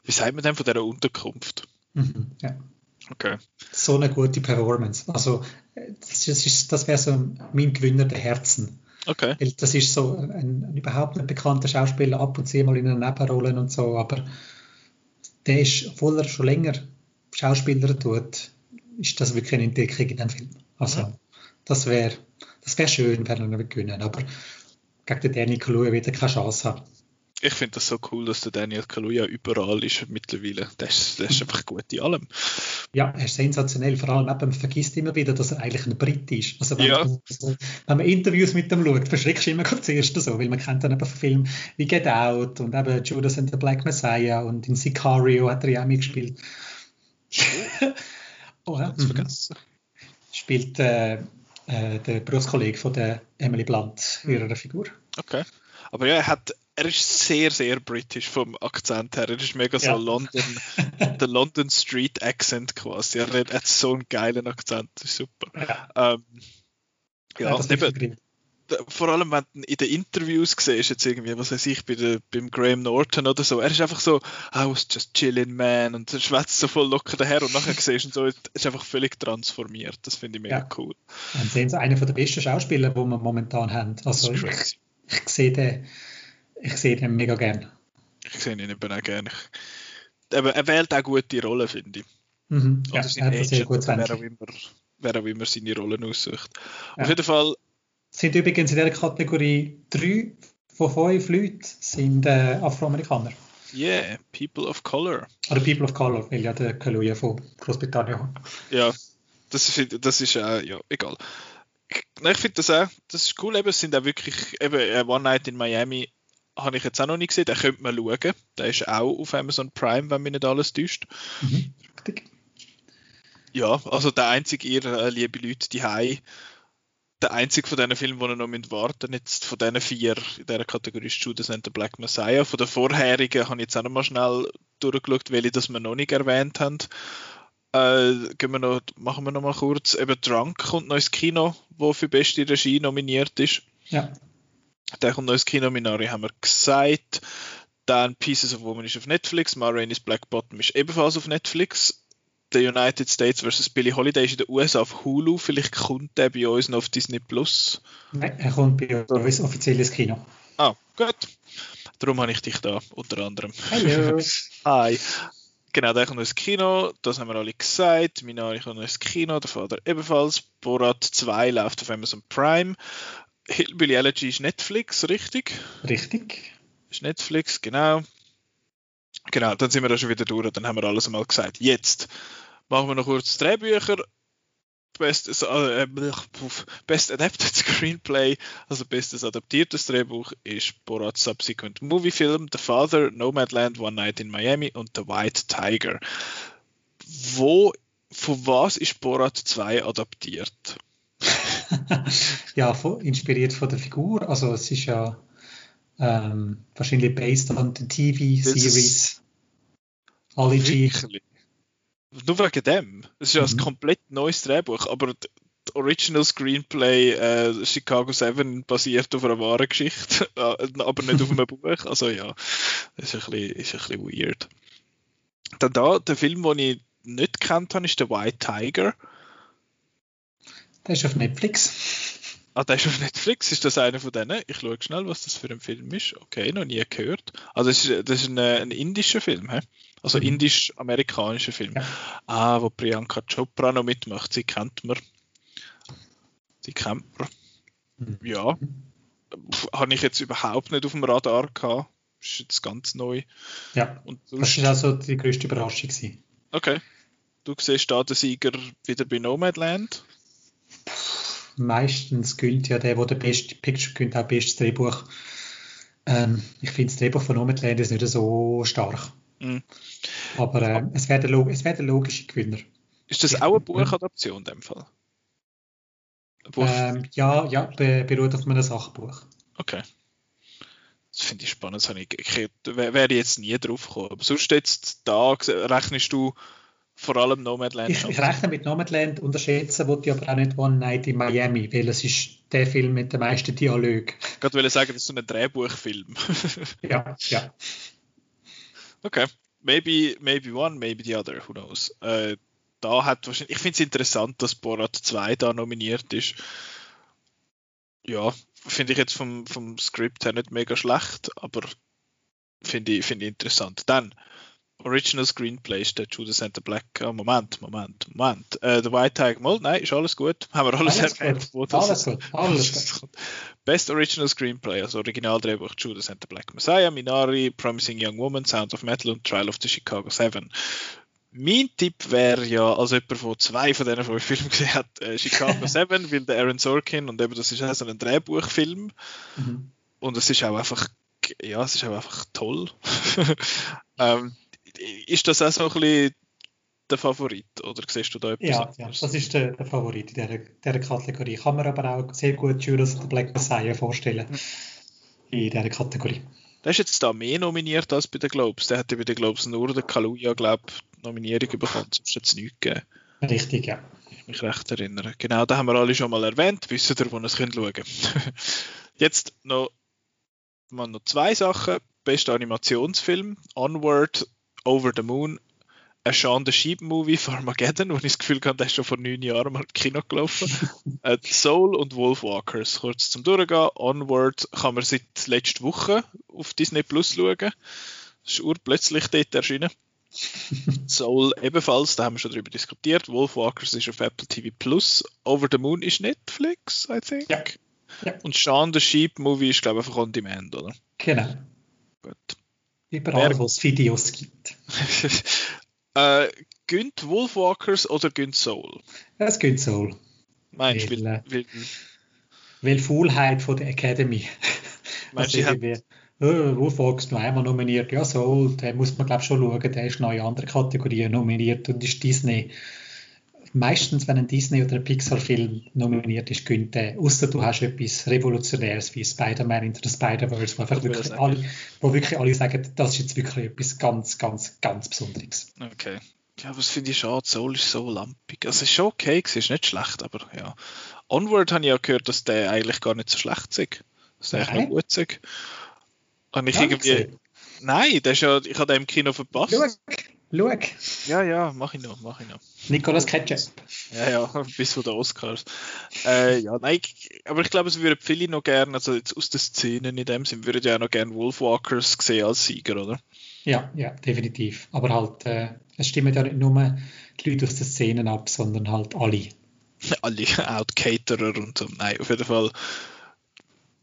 wie sagt man denn, von dieser Unterkunft? Mhm, ja. Okay. So eine gute Performance. Also, das, ist, das wäre so mein Gewinner der Herzen. Okay. Weil das ist so ein, ein, überhaupt nicht bekannter Schauspieler, ab und zu mal in einer Nebenrolle und so, aber der ist, obwohl er schon länger Schauspieler tut, ist das wirklich eine Entdeckung in dem Film. Also, mhm. das wäre das wär schön, wenn er ihn gewinnen aber gegen den Danny Kaluuya wieder keine Chance haben. Ich finde das so cool, dass der Daniel Kaluuya überall ist mittlerweile. Ist, der ist einfach gut in allem. Ja, er ist sensationell. Vor allem, man vergisst immer wieder, dass er eigentlich ein Brit ist. Also wenn, ja. man, wenn man Interviews mit ihm schaut, verschreckst du immer zuerst so, weil man kennt dann eben Filme wie Get Out und eben Judas and the Black Messiah und in Sicario hat er ja auch mitgespielt. oh, ja. Das vergessen. Spielt äh, äh, der Berufskollege von der Emily Blunt, ihrer hm. Figur. Okay. Aber ja, er hat er ist sehr, sehr britisch vom Akzent her. Er ist mega so ja. London, der London Street Accent quasi. Er hat so einen geilen Akzent, das ist super. Ja, ähm, ja, ja eben, vor allem, wenn du in den Interviews siehst, jetzt irgendwie, was weiß ich, bei der, beim Graham Norton oder so, er ist einfach so, I was just chilling, man, und er schwätzt so voll locker daher und nachher siehst du so, er ist einfach völlig transformiert. Das finde ich mega ja. cool. Und sind einer der besten Schauspieler, die wir momentan haben. Also, ich, ich sehe den ich sehe den mega gern. Ich sehe ihn eben auch gerne. Aber er wählt auch gute Rollen, finde ich. Mhm. Ja, er hat sehr gut wer auch, immer, wer auch immer seine Rollen aussucht. Ja. Auf jeden Fall. Sind übrigens in dieser Kategorie drei von fünf Leuten sind äh, Afroamerikaner. Yeah, People of Color. Oder People of Color, weil ja der Kaluja von Großbritannien Ja, das ist, das ist äh, ja, egal. Ich, ich finde das auch, das ist cool, eben, es sind auch wirklich, eben äh, One Night in Miami habe ich jetzt auch noch nicht gesehen, den könnte man schauen. Der ist auch auf Amazon Prime, wenn mich nicht alles täuscht. Mhm. Ja, also der einzige, ihr äh, liebe Leute, die Hai, der einzige von diesen Filmen, die noch mit warten jetzt von diesen vier in dieser Kategorie ist Judas and the Black Messiah. Von den vorherigen habe ich jetzt auch noch mal schnell durchgeschaut, welche das wir noch nicht erwähnt haben. Äh, gehen wir noch, machen wir noch mal kurz. Eben Drunk kommt noch ins Kino, wo für beste Regie nominiert ist. Ja. Der kommt neues Kino, Minari haben wir gesagt. Dann Pieces of Woman ist auf Netflix. Ma Rainey's Black Bottom ist ebenfalls auf Netflix. The United States vs. Billie Holiday ist in den USA auf Hulu. Vielleicht kommt der bei uns noch auf Disney Plus. Nein, er kommt bei uns offiziell ins Kino. Ah, gut. Darum habe ich dich da, unter anderem. Hallo. Hi. Genau, der kommt ins Kino, das haben wir alle gesagt. Minari kommt ins Kino, der Vater ebenfalls. Borat 2 läuft auf Amazon Prime. Hillbilly Elegy ist Netflix, richtig? Richtig. Ist Netflix, genau. Genau, dann sind wir da schon wieder durch, dann haben wir alles einmal gesagt. Jetzt machen wir noch kurz Drehbücher. Best, äh, Best Adapted Screenplay, also bestes adaptiertes Drehbuch, ist Borat Subsequent Movie Film, The Father, Nomadland, One Night in Miami und The White Tiger. Wo, von was ist Borat 2 adaptiert? ja, von, inspiriert von der Figur. Also es ist ja ähm, wahrscheinlich based on the TV-Series. Ology. Nur wegen dem. Es ist ja mhm. ein komplett neues Drehbuch, aber das Original Screenplay äh, Chicago 7 basiert auf einer wahren Geschichte, äh, aber nicht auf einem Buch. Also ja, das ist ein bisschen, ist ein bisschen weird. Dann da, der Film, den ich nicht kennt habe, ist der White Tiger. Der ist auf Netflix. Ah, der ist auf Netflix. Ist das einer von denen? Ich schaue schnell, was das für ein Film ist. Okay, noch nie gehört. Also, das ist, das ist ein, ein indischer Film, he? also mhm. indisch-amerikanischer Film. Ja. Ah, wo Priyanka Chopra noch mitmacht. Sie kennt man. Sie kennt man. Mhm. Ja. Habe ich jetzt überhaupt nicht auf dem Radar gehabt. Ist jetzt ganz neu. Ja. Und das war also die größte Überraschung. Gewesen. Okay. Du siehst da den Sieger wieder bei Nomadland? Meistens gönnt ja der, der den beste Picture gönnt, auch bestes Drehbuch. Ähm, ich finde das Drehbuch von Nomadland ist nicht so stark. Mm. Aber äh, es wäre der, wär der logische Gewinner. Ist das auch eine Buchadaption in dem Fall? Buch? Ähm, ja, ja, beruht auf einem Sachbuch. Okay. Das finde ich spannend. Das ich, ich, wäre jetzt nie drauf gekommen. Aber sonst jetzt da rechnest du vor allem Nomadland. Ich, ich rechne mit Nomadland, unterschätzen wollte ich aber auch nicht One Night in Miami, weil es ist der Film mit den meisten Dialogen. Ich wollte sagen, das ist so ein Drehbuchfilm. ja, ja. Okay. Maybe, maybe one, maybe the other, who knows. Äh, da hat wahrscheinlich, ich finde es interessant, dass Borat 2 da nominiert ist. Ja, finde ich jetzt vom, vom Skript her nicht mega schlecht, aber finde ich, find ich interessant. Dann, Original Screenplay ist der Judas and the Black. Oh, Moment, Moment, Moment. Äh, The White Tiger, mal, nein, ist alles gut. Haben wir alles, alles erwähnt. Gut. Alles gut, alles gut. Best Original Screenplay, also Originaldrehbuch Judas and the Black Messiah, Minari, Promising Young Woman, Sound of Metal und Trial of the Chicago 7. Mein Tipp wäre ja, als jemand von zwei von diesen fünf Filmen gesehen hat, äh, Chicago 7, weil der Aaron Sorkin und eben das ist auch so ein Drehbuchfilm. Mhm. Und es ist auch einfach, ja, es ist auch einfach toll. ähm, ist das auch so ein bisschen der Favorit oder siehst du da etwas ja, ja, das ist der, der Favorit in dieser, dieser Kategorie. Kann man aber auch sehr gut Judas the Black Messiah vorstellen mhm. in dieser Kategorie. Der ist jetzt da mehr nominiert als bei den Globes. Der hätte bei den Globes nur den Kaluja, glaube ich, Nominierung bekommen, sonst hat es nichts gegeben. Richtig, ja. Ich mich recht erinnere. Genau, da haben wir alle schon mal erwähnt, wissen ihr, wo ihr es schauen könnt. jetzt noch, noch zwei Sachen. Bester Animationsfilm, Onward Over the Moon, ein Shaun the Sheep Movie Armageddon, wo ich das Gefühl hatte, der ist schon vor neun Jahren mal im Kino gelaufen. äh, Soul und Wolfwalkers, kurz zum Durchgehen. Onward kann man seit letzter Woche auf Disney Plus schauen. Das ist urplötzlich dort erschienen. Soul ebenfalls, da haben wir schon darüber diskutiert. Wolfwalkers ist auf Apple TV Plus. Over the Moon ist Netflix, I think. Ja. ja. Und Shaun the Sheep Movie ist, glaube ich, einfach on demand, oder? Genau. Gut. Überall, wo es Videos gibt. äh, gönnt Wolfwalkers oder gönnt Soul? Es gönnt Soul. Meinst du? Weil, äh, weil, weil Faulheit von der Academy. Meinst du, also, oh, Wolfwalkers noch einmal nominiert? Ja, Soul, den muss man glaube ich schon schauen, der ist noch in anderen Kategorien nominiert und ist Disney meistens, wenn ein Disney- oder ein Pixar-Film nominiert ist, gönnt der, außer du hast etwas Revolutionäres wie Spider-Man into the Spider-Verse, wo, wirklich alle, wo wirklich alle sagen, das ist jetzt wirklich etwas ganz, ganz, ganz Besonderes. Okay. Ja, was finde ich schade, Soul ist so lampig. Also, es ist schon okay, es ist nicht schlecht, aber ja. Onward habe ich ja gehört, dass der eigentlich gar nicht so schlecht ist. Dass der eigentlich noch gut ist. Und ich ja, irgendwie. Nein, der ist ja, ich habe den im Kino verpasst. Schau, schau. Ja, ja, mach ich noch, mach ich noch. Nicolas Ketchup. Ja, ja, bis zu den Oscars. Äh, ja, nein, aber ich glaube, es würden viele noch gerne, also jetzt aus den Szenen in dem Sinn, würden ja auch noch gerne Wolfwalkers sehen als Sieger, oder? Ja, ja, definitiv. Aber halt, äh, es stimmen ja nicht nur die Leute aus den Szenen ab, sondern halt alle. alle, auch die Caterer und so. Nein, auf jeden Fall.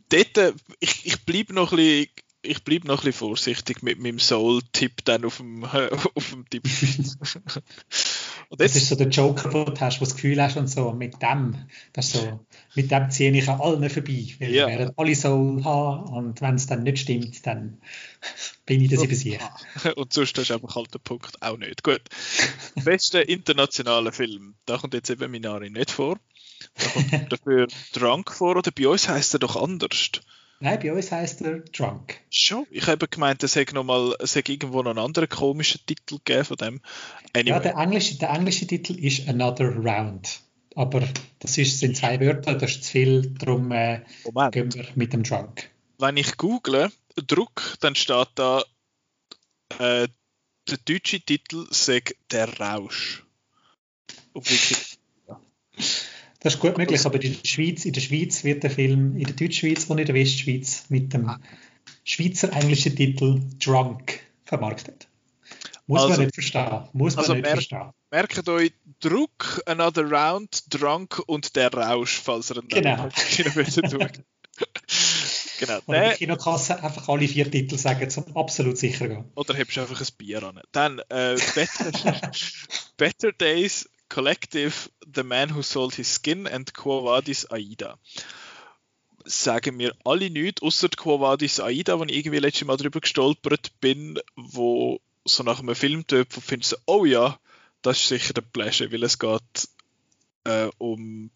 Dort, äh, ich, ich bleibe noch ein bisschen ich bleibe noch ein bisschen vorsichtig mit meinem Soul-Tipp dann auf dem, äh, auf dem Tipp. Und das ist so der Joker, den du hast, wo du das Gefühl hast und so, mit dem, das so, mit dem ziehe ich an allen vorbei, weil ja. werden alle so haben und wenn es dann nicht stimmt, dann bin ich das über sich. Und sonst hast du einfach halt den Punkt auch nicht. Gut. Beste internationale Film, da kommt jetzt eben Minari nicht vor. Da kommt dafür Drunk vor, oder bei uns heißt er doch anders. Nein, bei uns heißt er Drunk. Schon? Ich habe gemeint, es hätte noch mal, es hätte irgendwo noch einen anderen komischen Titel gegeben von dem. Anyway. Ja, der englische, der englische Titel ist Another Round. Aber das ist, sind zwei Wörter, das ist zu viel, darum äh, gehen wir mit dem Drunk. Wenn ich google Druck, dann steht da, äh, der deutsche Titel sagt der Rausch. Auf Wikipedia. Das ist gut möglich, aber in der Schweiz, in der Schweiz wird der Film, in der Deutschschweiz und in der Westschweiz mit dem Schweizer englischen Titel Drunk vermarktet. Muss also, man nicht verstehen. Muss man also nicht mer verstehen. Merkt euch Druck, Another Round, Drunk und der Rausch, falls ihr einen genau. Kino Genau. Oder der, Kinokasse einfach alle vier Titel sagen, zum absolut sicher gehen. Oder hebst du einfach ein Bier an. Dann äh, Better, Better Days Collective The Man Who Sold His Skin and Quo Vadis Aida. Sagen mir alle nichts, außer Quo Vadis Aida, wo ich irgendwie letztes Mal drüber gestolpert bin, wo so nach einem Filmtyp, wo findest du, oh ja, das ist sicher der Pleasure, weil es geht äh, um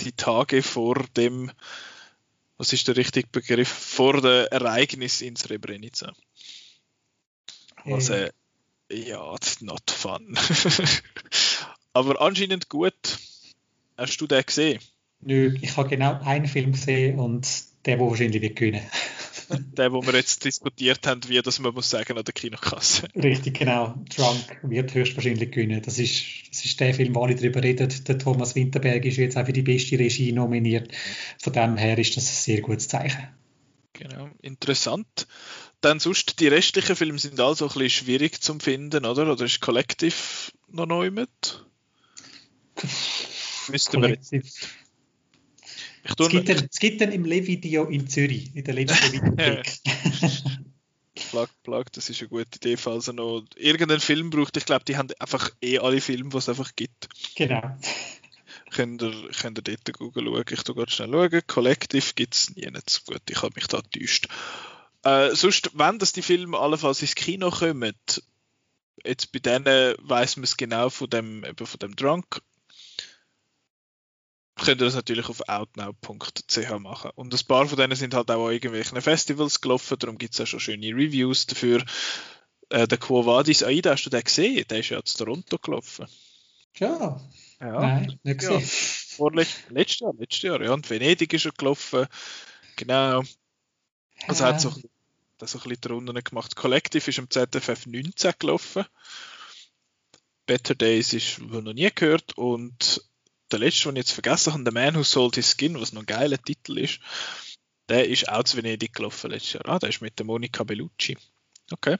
die Tage vor dem, was ist der richtige Begriff, vor dem Ereignis in Srebrenica. Also, ja, not fun. Aber anscheinend gut. Hast du den gesehen? Nö, ich habe genau einen Film gesehen und der, der wahrscheinlich wird gewinnen. der, wo wir jetzt diskutiert haben, wie das man muss sagen an der Kinokasse. Richtig, genau. Drunk wird höchstwahrscheinlich gewinnen. Das ist, das ist der Film, wo alle darüber reden. Der Thomas Winterberg ist jetzt auch für die beste Regie nominiert. Von dem her ist das ein sehr gutes Zeichen. Genau, interessant. Dann sonst, die restlichen Filme sind also ein bisschen schwierig zu finden, oder? Oder ist Collective noch neu mit? Müsste man jetzt. Ich es, gibt dann, es gibt dann im Le-Video in Zürich, in der letzten Videothek. Plug, Plug, das ist eine gute Idee, falls er noch irgendeinen Film braucht. Ich glaube, die haben einfach eh alle Filme, die es einfach gibt. Genau. Könnt ihr, könnt ihr dort Google schauen. Ich tu gerade schnell schauen. Collective gibt es nie nicht so gut. Ich habe mich da getäuscht. Äh, sonst, wenn das die Filme allenfalls ins Kino kommen, jetzt bei denen weiß man es genau von dem, eben von dem Drunk könnt ihr das natürlich auf outnow.ch machen. Und ein paar von denen sind halt auch an irgendwelchen Festivals gelaufen, darum gibt es auch schon schöne Reviews dafür. Äh, der Quo Vadis Aida, hast du den gesehen? Der ist ja zu Toronto gelaufen. Ja. ja. Nein, nicht gesehen. Ja. Vorletzt, letztes Jahr, letztes Jahr, ja. Und Venedig ist er gelaufen. Genau. Also ja. hat so, das so ein bisschen drunter gemacht. Collective ist am ZFF 19 gelaufen. Better Days ist noch nie gehört und der letzte, den ich jetzt vergessen habe, The Man Who Sold His Skin, was noch ein geiler Titel ist, der ist auch zu Venedig gelaufen letztes Jahr. Ah, der ist mit der Monica Bellucci. Okay.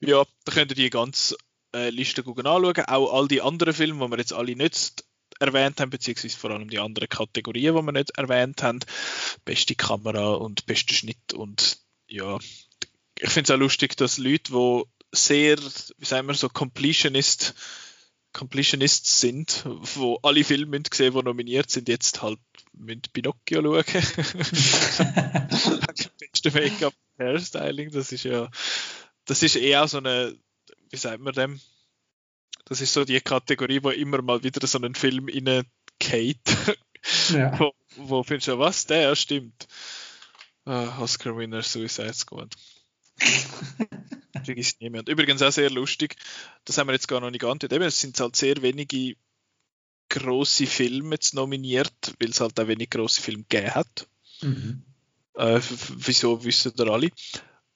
Ja, da könnt ihr die ganze äh, Liste anschauen. Auch all die anderen Filme, die wir jetzt alle nicht erwähnt haben, beziehungsweise vor allem die anderen Kategorien, die wir nicht erwähnt haben. Beste Kamera und bester Schnitt und ja, ich finde es auch lustig, dass Leute, die sehr, wie sagen wir so, Completionist Completionists sind, wo alle Filme gesehen, die nominiert sind, jetzt halt mit Pinocchio schauen. Beste Make-up Hairstyling, das ist ja, das ist eher so eine, wie sagt man dem? Das ist so die Kategorie, wo immer mal wieder so einen Film in Kate, ja. wo, wo findest du, was, der stimmt. Uh, Oscar-Winner Suicide Squad. Vergisst niemand. Übrigens auch sehr lustig, das haben wir jetzt gar noch nicht geantwortet. Eben, es sind halt sehr wenige große Filme jetzt nominiert, weil es halt auch wenig große Filme gegeben hat. Mhm. Äh, wieso wissen da alle?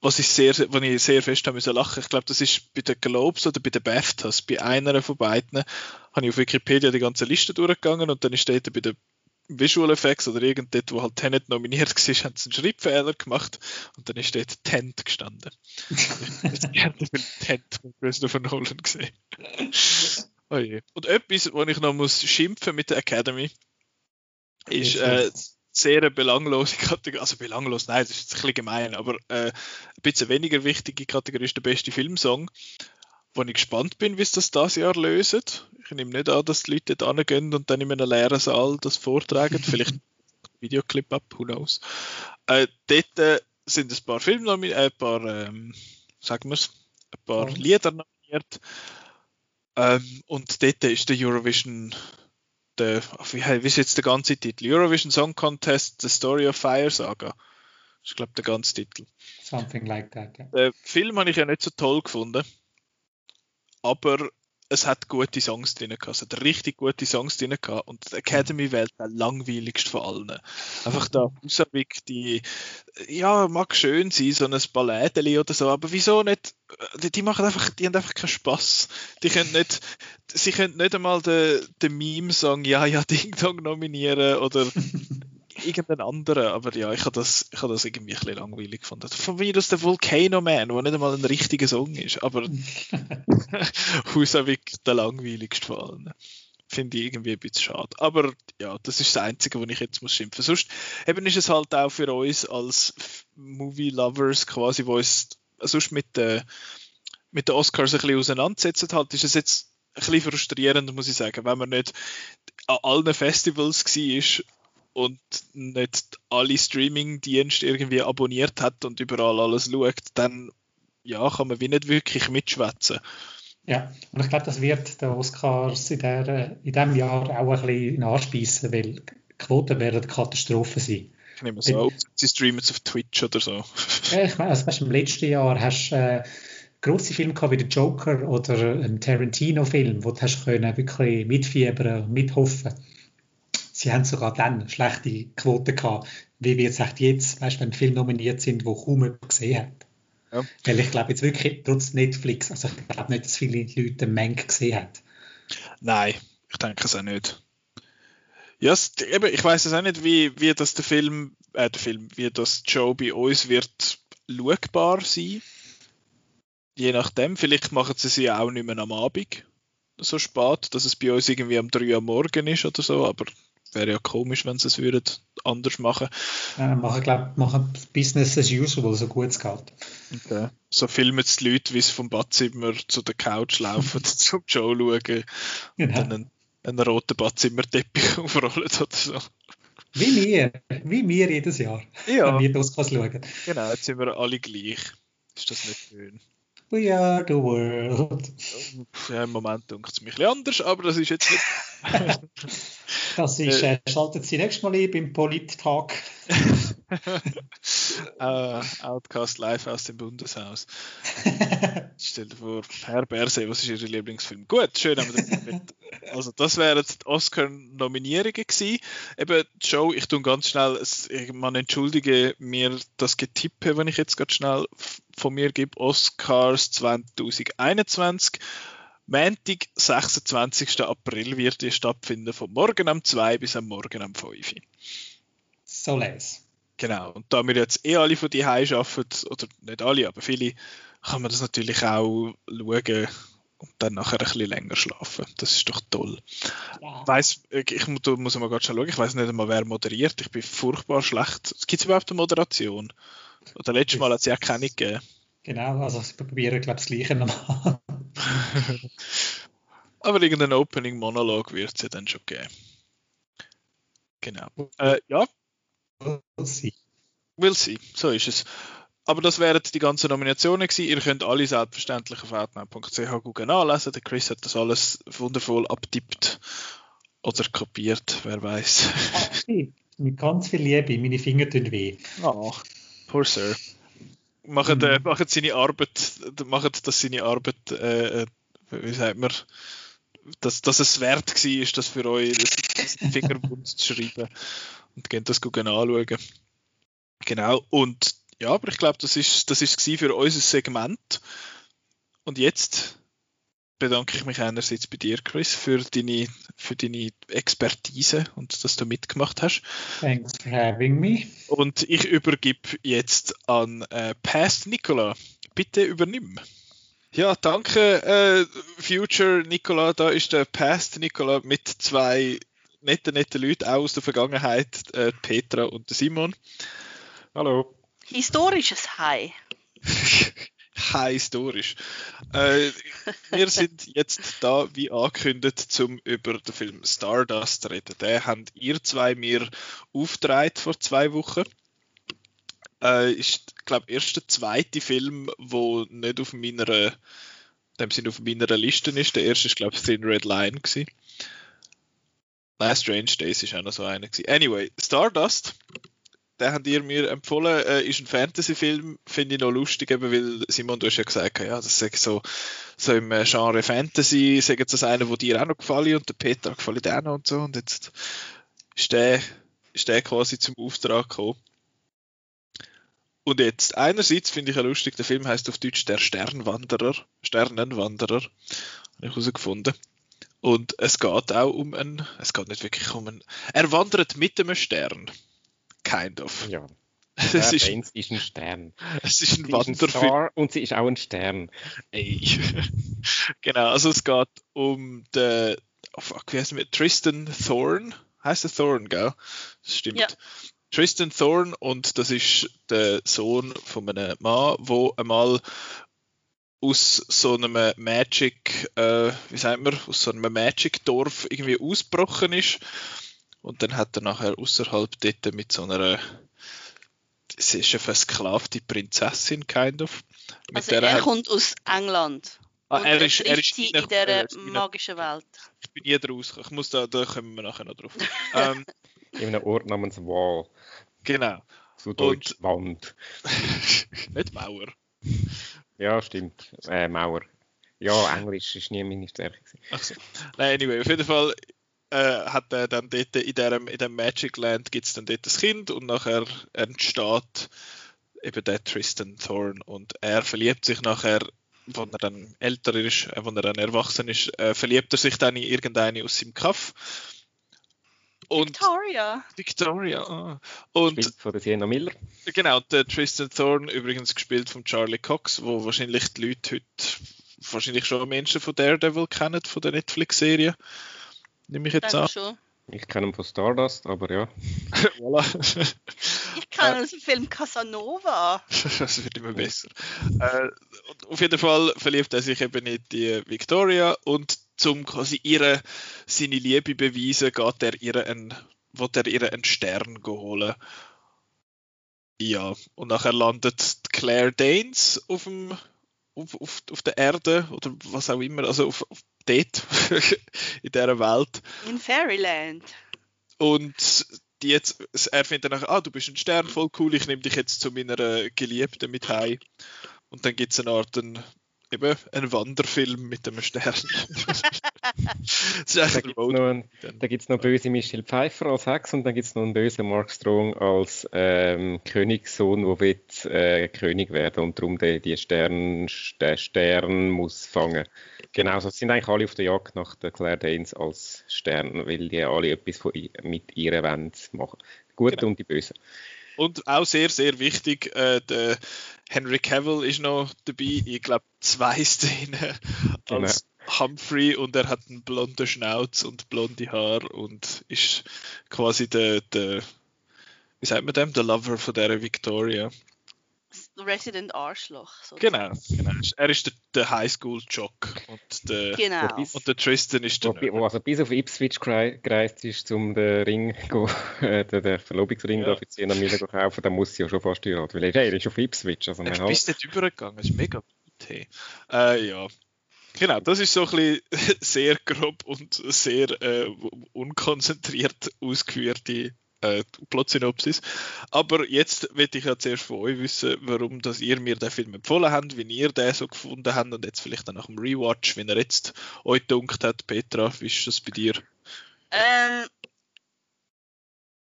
Was ich sehr, wo ich sehr fest haben müssen lachen. Ich glaube, das ist bei den Globes oder bei den BAFTAs. Bei einer von beiden habe ich auf Wikipedia die ganze Liste durchgegangen und dann ist dort bei den Visual Effects oder irgendetwas, wo halt Tenet nominiert war, haben sie einen Schreibfehler gemacht und dann ist dort Tent gestanden. ich hätte den Tent von Christopher Nolan gesehen. Oh je. Und etwas, wo ich noch muss schimpfen mit der Academy, ist äh, sehr eine belanglose Kategorie. Also belanglos, nein, das ist ein bisschen gemein, aber äh, ein bisschen weniger wichtige Kategorie ist der beste Filmsong wo ich gespannt bin, wie sie das dieses Jahr lösen. Ich nehme nicht an, dass die Leute dort hingehen und dann in einem leeren Saal das vortragen. Vielleicht Videoclip ab, who knows. Äh, dort äh, sind ein paar Filme nominiert, äh, ein paar, ähm, sagen wir es, ein paar oh. Lieder nominiert. Ähm, und dort ist der Eurovision, der, wie, wie ist jetzt der ganze Titel? Eurovision Song Contest, The Story of Fire Saga. Das ist, glaube der ganze Titel. Something like that, ja. Den Film habe ich ja nicht so toll gefunden. Aber es hat gute Songs drin gehabt. Es hat richtig gute Songs drin gehabt. Und die Academy wählt der langweiligste von allen. Einfach da Husavik, die, ja, mag schön sein, so ein Balletteli oder so, aber wieso nicht, die, die, machen einfach, die haben einfach keinen Spaß. Die können nicht, sie können nicht einmal den, den Meme-Song Ja, ja, Ding Dong nominieren oder irgendeinen anderen, aber ja, ich habe das, ich hab das irgendwie ein bisschen langweilig gefunden. Von mir aus der Volcano Man, der nicht einmal ein richtiger Song ist, aber Husavik der langweiligste von allen. Finde ich irgendwie ein bisschen schade. Aber ja, das ist das Einzige, wo ich jetzt muss schimpfen. Sonst eben ist es halt auch für uns als Movie-Lovers quasi, wo uns sonst mit den, mit den Oscars ein bisschen auseinandersetzen, halt, ist es jetzt ein bisschen frustrierend, muss ich sagen, wenn man nicht an allen Festivals war und nicht alle Streaming-Dienste irgendwie abonniert hat und überall alles schaut, dann ja, kann man wie nicht wirklich mitschwätzen. Ja, und ich glaube, das wird den Oscars in, der, in diesem Jahr auch ein bisschen nachspeisen, weil die Quoten werden eine Katastrophe sein. Ich nehme es an, sie streamen es auf Twitch oder so. ja, ich meine, also, weißt, im letzten Jahr hast du äh, grosse Filme gehabt wie der Joker oder ein Tarantino-Film, wo du hast können wirklich mitfiebern und mithoffen sie haben sogar dann schlechte Quoten gehabt, wie wir jetzt jetzt, weißt, wenn Filme nominiert sind, wo kaum jemand gesehen hat. Ja. Weil ich glaube jetzt wirklich, trotz Netflix, also ich glaube nicht, dass viele Leute Menge gesehen haben. Nein, ich denke es auch nicht. Ja, eben, ich weiß es auch nicht, wie, wie das der Film, äh, der Film, wie das Show bei uns wird schaubar sein. Je nachdem, vielleicht machen sie sie auch nicht mehr am Abend so spät, dass es bei uns irgendwie um 3 Uhr morgen ist oder so, aber wäre ja komisch, wenn sie es würden anders machen. Ja, machen, glaub, machen Business as usual, so gut es geht. Okay. So filmen die Leute, wie sie vom Badzimmer zu der Couch laufen, zum Show schauen genau. und einen, einen roten Badzimmerteppich aufrollen oder so. Wie wir, wie wir jedes Jahr, ja. wenn wir das schauen. Genau, jetzt sind wir alle gleich. Ist das nicht schön? We are the world. Ja, im Moment denkt es mich ein anders, aber das ist jetzt nicht. das ist, äh, schaltet Sie nächstes Mal ein beim Polit-Tag. uh, Outcast live aus dem Bundeshaus. Stell dir vor, Herr Berse, was ist Ihr Lieblingsfilm? Gut, schön haben wir das mit. Also, das wären die Oscar-Nominierungen gewesen. Eben, Joe, ich tue ganz schnell, man entschuldige mir das Getippe, wenn ich jetzt ganz schnell von mir gebe. Oscars 2021. Montag, 26. April wird die stattfinden, von morgen am 2 bis am Morgen am 5. So les. Genau, und da wir jetzt eh alle von die arbeiten, oder nicht alle, aber viele, kann man das natürlich auch schauen und dann nachher ein bisschen länger schlafen. Das ist doch toll. Ja. Weiss, ich muss, muss mal gerade schauen, ich weiß nicht einmal, wer moderiert. Ich bin furchtbar schlecht. Gibt es überhaupt eine Moderation? Oder letztes Mal hat es ja keine gegeben. Genau, also sie probieren, glaube ich, das Gleiche nochmal. aber irgendein Opening-Monolog wird es ja dann schon geben. Genau. Äh, ja, see. Will see, so ist es. Aber das wären die ganzen Nominationen gewesen. Ihr könnt alle selbstverständlich auf outnow.ch googeln nachlesen. Der Chris hat das alles wundervoll abtippt oder kopiert, wer weiß. Mit ganz viel Liebe, meine Finger tun weh. Oh, poor Sir. Machen, äh, mhm. machen seine Arbeit, machen das seine Arbeit, äh, äh wie sagt man, dass, dass es wert war, das für euch das Fingerwund zu schreiben und gehen das anschauen. Genau, und ja, aber ich glaube, das ist das ist für unser Segment. Und jetzt bedanke ich mich einerseits bei dir, Chris, für deine, für deine Expertise und dass du mitgemacht hast. Thanks for having me. Und ich übergebe jetzt an äh, Past Nicola. Bitte übernimm. Ja, danke, äh, Future Nicola. Da ist der Past Nicola mit zwei nette, nette Leute, auch aus der Vergangenheit, äh, Petra und Simon. Hallo. Historisches Hi. historisch. Äh, wir sind jetzt da, wie angekündigt, zum über den Film Stardust reden. Den habt ihr zwei mir aufgetragen vor zwei Wochen. Äh, ist, glaube ich, erst der zweite Film, der nicht auf meiner, dem Sinne auf meiner Liste ist. Der erste ist, glaube ich, Thin Red Line gewesen. Nein, Strange Days ist auch noch so einer gewesen. Anyway, Stardust den habt ihr mir empfohlen, äh, ist ein Fantasy-Film, finde ich noch lustig, eben, weil Simon, du hast ja gesagt, ja, das ist so, so im äh, Genre Fantasy, sagen das einer, wo dir auch noch gefallen und der Peter gefällt auch noch und so und jetzt ist der, ist der quasi zum Auftrag gekommen. Und jetzt, einerseits finde ich ja lustig, der Film heißt auf Deutsch Der Sternwanderer, Sternenwanderer, habe ich herausgefunden. Und es geht auch um einen, es geht nicht wirklich um einen, er wandert mit einem Stern. Kind of. Ja. Es ist, ist ein Stern. es ist ein Wanderfilm. Und sie ist auch ein Stern. Ey. genau, also es geht um den, oh fuck, wie heißt er, Tristan Thorne, heißt er Thorne, gell? Das stimmt. Ja. Tristan Thorne und das ist der Sohn von einem Mann, wo einmal aus so einem Magic, äh, wie sagt man, aus so einem Magic-Dorf irgendwie ausgebrochen ist. Und dann hat er nachher außerhalb dort mit so einer, sie ist eine versklavte Prinzessin, kind of. Mit Also der er hat- kommt aus England. Ah, und er ist, er ist in dieser er magischen Welt. Ich bin nie draus. Ich muss da, da kommen wir nachher noch drauf. ähm, In einem Ort namens Wall. genau. Zu Deutsch Wand. Nicht Mauer. Ja, stimmt. Äh, Mauer. Ja, Englisch ist nie meine Stärke. gewesen. Ach so. Nein, anyway, auf jeden Fall äh, hat er dann dort in diesem in dem Magic Land gibt es dann dort das Kind und nachher entsteht eben der Tristan Thorne und er verliebt sich nachher, wenn er dann älter ist, äh, wenn er dann erwachsen ist, äh, verliebt er sich dann in irgendeine aus seinem Kaff. Und Victoria. Victoria. Ah. Und Gespielt von der Sienna Miller. Genau, der Tristan Thorne, übrigens gespielt von Charlie Cox, wo wahrscheinlich die Leute heute wahrscheinlich schon Menschen von Daredevil kennen, von der Netflix-Serie. Nehme ich jetzt Denke an. schon. Ich kenne ihn von Stardust, aber ja. voilà. Ich kenne aus dem Film Casanova. das wird immer besser. Äh, und auf jeden Fall verliebt er sich eben in die Victoria und zum quasi ihre, seine Liebe beweisen, geht er ihr einen, will er ihr einen Stern holen. Ja, und nachher landet Claire Danes auf dem auf, auf, auf der Erde oder was auch immer, also auf, auf dort in dieser Welt. In Fairyland. Und die jetzt, er findet dann, ah, du bist ein Stern, voll cool, ich nehme dich jetzt zu meiner Geliebten mit heim. Und dann gibt es eine Art, ein, eben, einen Wanderfilm mit einem Stern. Da gibt es noch, einen- da gibt's noch böse Michelle Pfeiffer als Hex und dann gibt es noch einen bösen Mark Strong als ähm, Königssohn, der will, äh, König werden und darum den, die Stern, den Stern muss fangen. Genau, so sind eigentlich alle auf der Jagd nach der Claire Danes als Stern, weil die alle etwas von, mit ihr wollen machen. Guten Genau. und die Bösen. Und auch sehr, sehr wichtig, äh, der Henry Cavill ist noch dabei, ich glaube zwei Szenen als Humphrey und er hat einen blonden Schnauz und blonde Haare und ist quasi der, der wie sagt man dem, der Lover von der Victoria. Resident Arschloch. So Genau, genau. Er ist der, der Highschool-Jock und der, Genau. und der Tristan ist der Wo, wo also bis auf Ipswich gerei- gereist ist, um den Ring, go, äh, den, den Verlobungsring Ja. da für 10 Mille zu kaufen, dann muss sie ja schon fast heiraten, weil er ist auf Ipswich. Also Er man ist halt, bis dort übergegangen, das ist mega gut. Hey. Äh, ja. Genau, das ist so ein bisschen sehr grob und sehr äh, unkonzentriert ausgeführte äh, Plotsynopsis. Aber jetzt möchte ich ja zuerst von euch wissen, warum dass ihr mir den Film empfohlen habt, wie ihr den so gefunden habt und jetzt vielleicht dann nach dem Rewatch, wenn er jetzt euch dunkt hat. Petra, wie ist das bei dir? Ähm,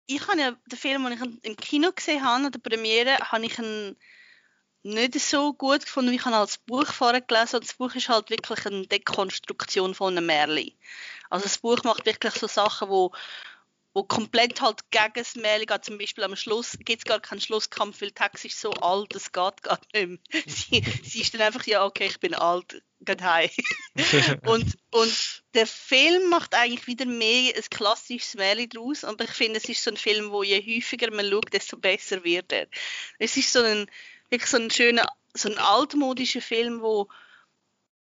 ich habe ja den Film, den ich im Kino gesehen habe, an der Premiere, habe ich nicht so gut gefunden, wie ich ihn als Buch vorher gelesen habe. Das Buch ist halt wirklich eine Dekonstruktion von einem Märchen. Also das Buch macht wirklich so Sachen, wo wo komplett halt gegen das Märchen geht. Zum Beispiel am Schluss gibt es gar keinen Schlusskampf, weil Tex ist so alt, es geht gar nicht mehr. Sie, sie ist dann einfach, ja okay, ich bin alt, geht heim. und, und der Film macht eigentlich wieder mehr ein klassisches Märchen draus, aber ich finde, es ist so ein Film, wo je häufiger man schaut, desto besser wird er. Es ist so ein, wirklich so ein schöner so ein altmodischer Film, wo,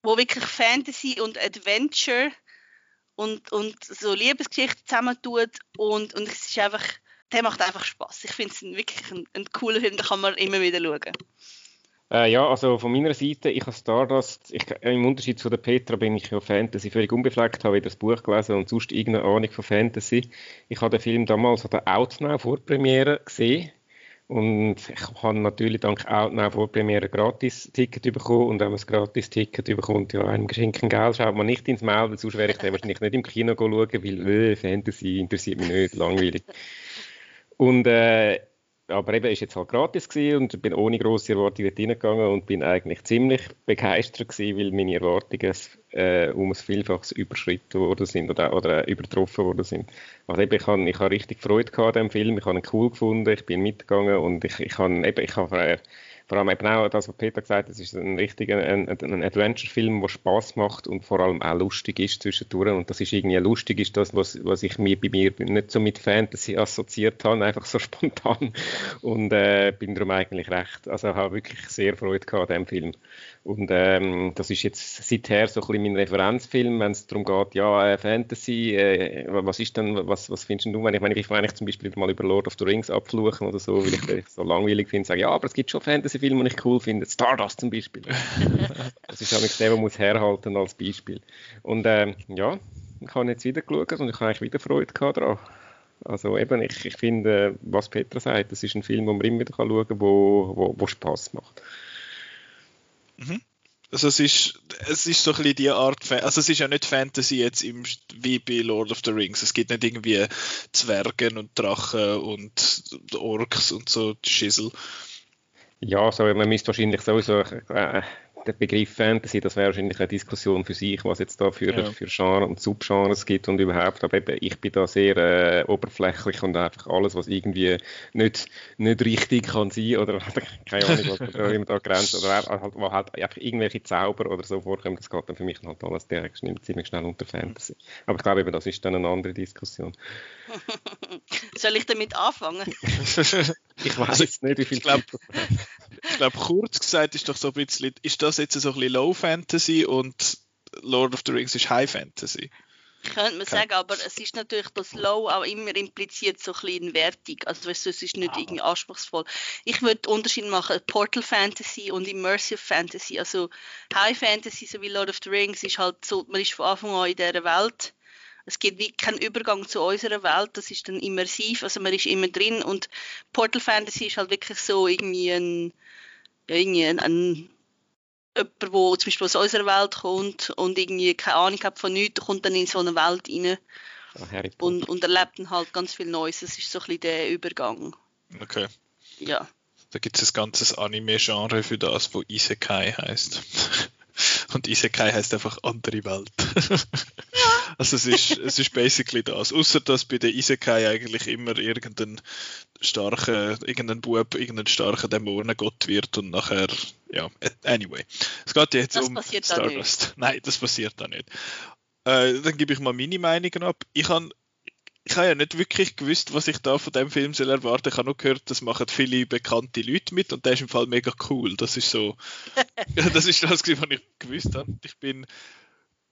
wo wirklich Fantasy und Adventure und, und so Liebesgeschichten zusammentut und, und es ist einfach, der macht einfach Spaß. Ich finde es wirklich ein, ein cooler Film, da kann man immer wieder schauen. Äh, ja, also von meiner Seite, ich habe Stardust, ich, im Unterschied zu der Petra bin ich ja Fantasy völlig unbefleckt, habe das Buch gelesen und sonst irgendeine Ahnung von Fantasy. Ich habe den Film damals an der Outnow Vorpremiere gesehen und ich habe natürlich dank Outnow Vorpremiere Gratis-Ticket bekommen und wenn man ein Gratis-Ticket bekommt, ja, einem geschenken Geld schaut man nicht ins Maul, weil sonst wäre ich dann wahrscheinlich nicht im Kino schauen, weil äh, Fantasy interessiert mich nicht, langweilig. Und äh, aber eben ist jetzt halt gratis gewesen und bin ohne große Erwartungen reingegangen und bin eigentlich ziemlich begeistert gewesen, weil meine Erwartungen äh, um ein Vielfaches überschritten worden sind oder, oder übertroffen worden sind. Also eben, ich habe ich hab richtig Freude gehabt an dem Film, ich habe ihn cool gefunden, ich bin mitgegangen und ich, ich habe eben, ich habe vor allem eben auch das, was Peter gesagt hat, es ist ein richtiger ein, ein Adventure-Film, der Spaß macht und vor allem auch lustig ist zwischendurch. Und das ist irgendwie lustig, ist das, was, was ich mir bei mir nicht so mit Fantasy assoziiert habe, einfach so spontan. Und äh, bin darum eigentlich recht, also habe wirklich sehr Freude gehabt an diesem Film. Und ähm, das ist jetzt seither so ein bisschen mein Referenzfilm, wenn es darum geht, ja, äh, Fantasy, äh, was ist denn, was, was findest du, wenn ich, wenn ich, wenn ich zum Beispiel mal über Lord of the Rings abfluchen oder so, weil ich, ich so langweilig finde, sage, ja, aber es gibt schon Fantasy-Filme, die ich cool finde, Stardust zum Beispiel. das ist eigentlich der, der muss herhalten als Beispiel. Und ähm, ja, ich habe jetzt wieder geschaut und ich habe eigentlich wieder Freude gehabt daran. Also eben, ich, ich finde, was Petra sagt, das ist ein Film, wo man immer wieder schauen kann, wo, wo, wo Spaß macht. Mhm. Also es ist, es ist so ein bisschen die Art, also es ist ja nicht Fantasy jetzt im, wie bei Lord of the Rings. Es gibt nicht irgendwie Zwergen und Drachen und Orks und so Schissel. Ja, also man müsste wahrscheinlich sowieso äh, der Begriff Fantasy, das wäre wahrscheinlich eine Diskussion für sich, was jetzt da für, ja. für Genre und Subgenres gibt und überhaupt. Aber eben, ich bin da sehr äh, oberflächlich und einfach alles, was irgendwie nicht, nicht richtig kann sein oder keine Ahnung, was, wie man da grenzt oder halt, wo halt einfach irgendwelche Zauber oder so vorkommen, das geht dann für mich halt alles direkt ziemlich schnell unter Fantasy. Aber ich glaube eben, das ist dann eine andere Diskussion. Soll ich damit anfangen? ich weiß jetzt nicht, wie viel ich glaube, glaub, kurz gesagt ist doch so ein bisschen, ist das jetzt so ein bisschen Low Fantasy und Lord of the Rings ist High Fantasy? Könnte man okay. sagen, aber es ist natürlich das Low auch immer impliziert so ein bisschen Wertung. Also weißt du, es ist nicht ah. irgendwie anspruchsvoll. Ich würde Unterschied machen, Portal Fantasy und Immersive Fantasy. Also High Fantasy, so wie Lord of the Rings, ist halt so, man ist von Anfang an in dieser Welt es gibt wie keinen Übergang zu unserer Welt, das ist dann immersiv, also man ist immer drin und Portal Fantasy ist halt wirklich so irgendwie ein, ja, irgendwie ein, ein jemand, der zum Beispiel aus unserer Welt kommt und irgendwie keine Ahnung hat von nichts, kommt dann in so eine Welt rein oh, und, und erlebt dann halt ganz viel Neues. Das ist so ein bisschen der Übergang. Okay. Ja. Da gibt es ein ganzes Anime-Genre für das, wo Isekai heißt. Und Isekai heißt einfach andere Welt. Also es ist, es ist basically das. Außer dass bei der Isekai eigentlich immer irgendein starker, irgendein Bub, irgendein starker Dämonengott wird und nachher, ja, anyway. Es geht jetzt das um Stardust. Nein, das passiert da nicht. Äh, dann gebe ich mal meine Meinungen ab. Ich habe ich habe ja nicht wirklich gewusst, was ich da von dem Film soll erwarten. Ich habe nur gehört, das machen viele bekannte Leute mit und der ist im Fall mega cool. Das ist so, das ist das, was ich gewusst habe. Ich bin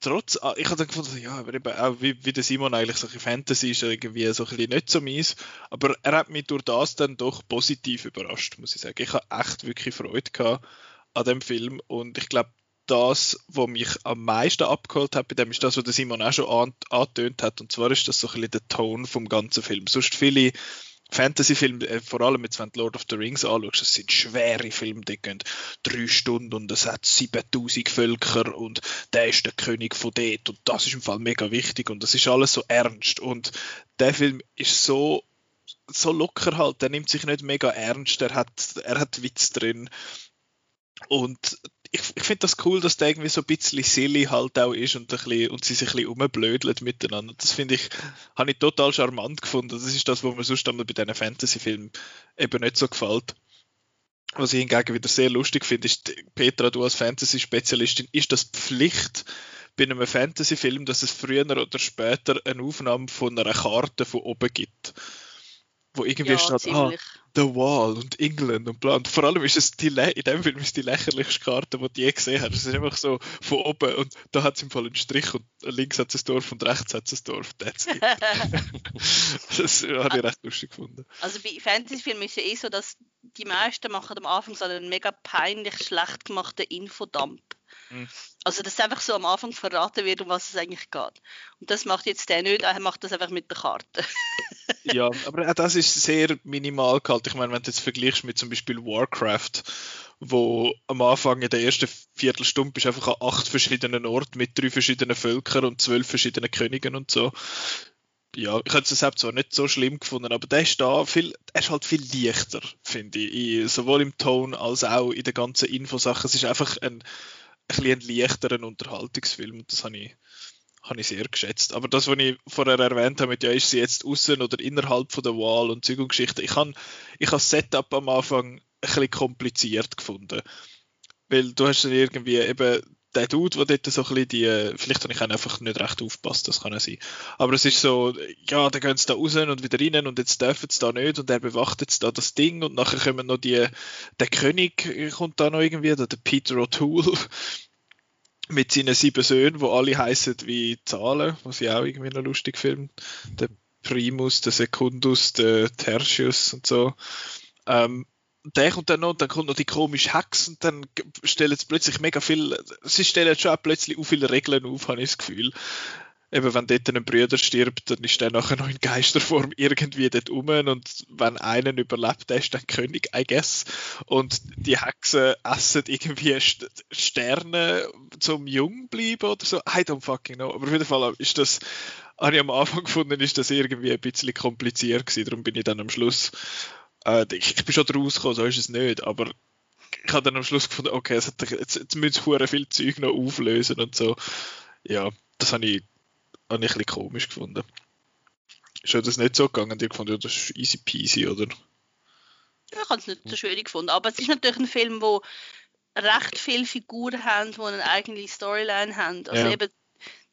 trotz, ah, ich habe dann gefunden, ja, aber eben auch wie, wie der Simon eigentlich solche Fantasy ist irgendwie so ein nicht so mies, aber er hat mich durch das dann doch positiv überrascht, muss ich sagen. Ich habe echt wirklich Freude gehabt an dem Film und ich glaube, das, was mich am meisten abgeholt hat bei dem, ist das, was der Simon auch schon angetönt hat. Und zwar ist das so ein bisschen der Ton vom ganzen Film. Sonst viele Fantasy-Filme, äh, vor allem jetzt, wenn du Lord of the Rings anschaust, das sind schwere Filme, die gehen drei Stunden und es hat 7000 Völker und der ist der König von dort und das ist im Fall mega wichtig und das ist alles so ernst und der Film ist so so locker halt, der nimmt sich nicht mega ernst, er hat, er hat Witz drin und ich, ich finde das cool, dass der irgendwie so ein bisschen silly halt auch ist und, ein bisschen, und sie sich ein bisschen umblödeln miteinander. Das finde ich, habe ich total charmant gefunden. Das ist das, was mir sonst einmal bei diesen Fantasy-Filmen eben nicht so gefällt. Was ich hingegen wieder sehr lustig finde, ist, Petra, du als Fantasy-Spezialistin, ist das Pflicht bei einem Fantasy-Film, dass es früher oder später eine Aufnahme von einer Karte von oben gibt? Wo irgendwie ja, steht, ah, The Wall und England und bla. Und vor allem ist es die in dem Film ist die lächerlichste Karte, die du je gesehen hast. Es ist einfach so von oben und da hat es im Fall einen Strich und links hat es ein Dorf und rechts hat es ein Dorf. That's it. das habe ich recht lustig gefunden. Also bei Fantasy-Filmen ist es ja eh so, dass die meisten machen am Anfang so einen mega peinlich schlecht gemachten Infodump. Mhm. Also, dass einfach so am Anfang verraten wird, um was es eigentlich geht. Und das macht jetzt der nicht, er macht das einfach mit der Karte. ja, aber auch das ist sehr minimal gehalten. Ich meine, wenn du jetzt vergleichst mit zum Beispiel Warcraft, wo am Anfang in der ersten Viertelstunde bist einfach an acht verschiedenen Orten mit drei verschiedenen Völkern und zwölf verschiedenen Königen und so. Ja, ich hätte es selbst zwar nicht so schlimm gefunden, aber der ist da viel, er ist halt viel leichter, finde ich. Sowohl im Ton als auch in den ganzen Infosachen. Es ist einfach ein ein, ein leichteren Unterhaltungsfilm und das habe ich, habe ich sehr geschätzt. Aber das, was ich vorher erwähnt habe, mit ja, ist sie jetzt außen oder innerhalb von der Wahl und Zeug und Geschichte, ich habe ich habe das Setup am Anfang ein bisschen kompliziert gefunden. Weil du hast dann irgendwie eben der Dude, der dort so ein bisschen die, vielleicht habe ich auch einfach nicht recht aufgepasst, das kann ja sein. Aber es ist so, ja, dann gehen sie da raus und wieder rein und jetzt dürfen sie da nicht und er bewacht jetzt da das Ding und nachher kommen noch die, der König kommt da noch irgendwie, der Peter O'Toole mit seinen sieben Söhnen, wo alle heißen wie Zahlen, was ich auch irgendwie noch lustig finde. Der Primus, der Secundus, der Tertius und so. Ähm, der kommt dann noch, dann kommt noch die komische Hex und dann stellen sie plötzlich mega viel, sie stellen schon auch plötzlich auch viele Regeln auf, habe ich das Gefühl. Eben, wenn dort ein Bruder stirbt, dann ist der nachher noch in Geisterform irgendwie dort rum und wenn einen überlebt, der ist dann König, I guess. Und die Hexen essen irgendwie Sterne zum Jung bleiben oder so. I don't fucking know. Aber auf jeden Fall ist das, habe ich am Anfang gefunden, ist das irgendwie ein bisschen kompliziert gewesen. Darum bin ich dann am Schluss äh, ich, ich bin schon draus gekommen, so ist es nicht, aber ich habe dann am Schluss gefunden, okay, jetzt, jetzt, jetzt müssen sie viel Zeug noch auflösen und so. Ja, das habe ich, hab ich ein bisschen komisch gefunden. Ist ja das nicht so gegangen? Die gefunden, ja, das ist easy peasy, oder? Ich habe es nicht so schwierig gefunden, aber es ist natürlich ein Film, wo recht viele Figuren haben, die eine eigene Storyline haben. Also ja. eben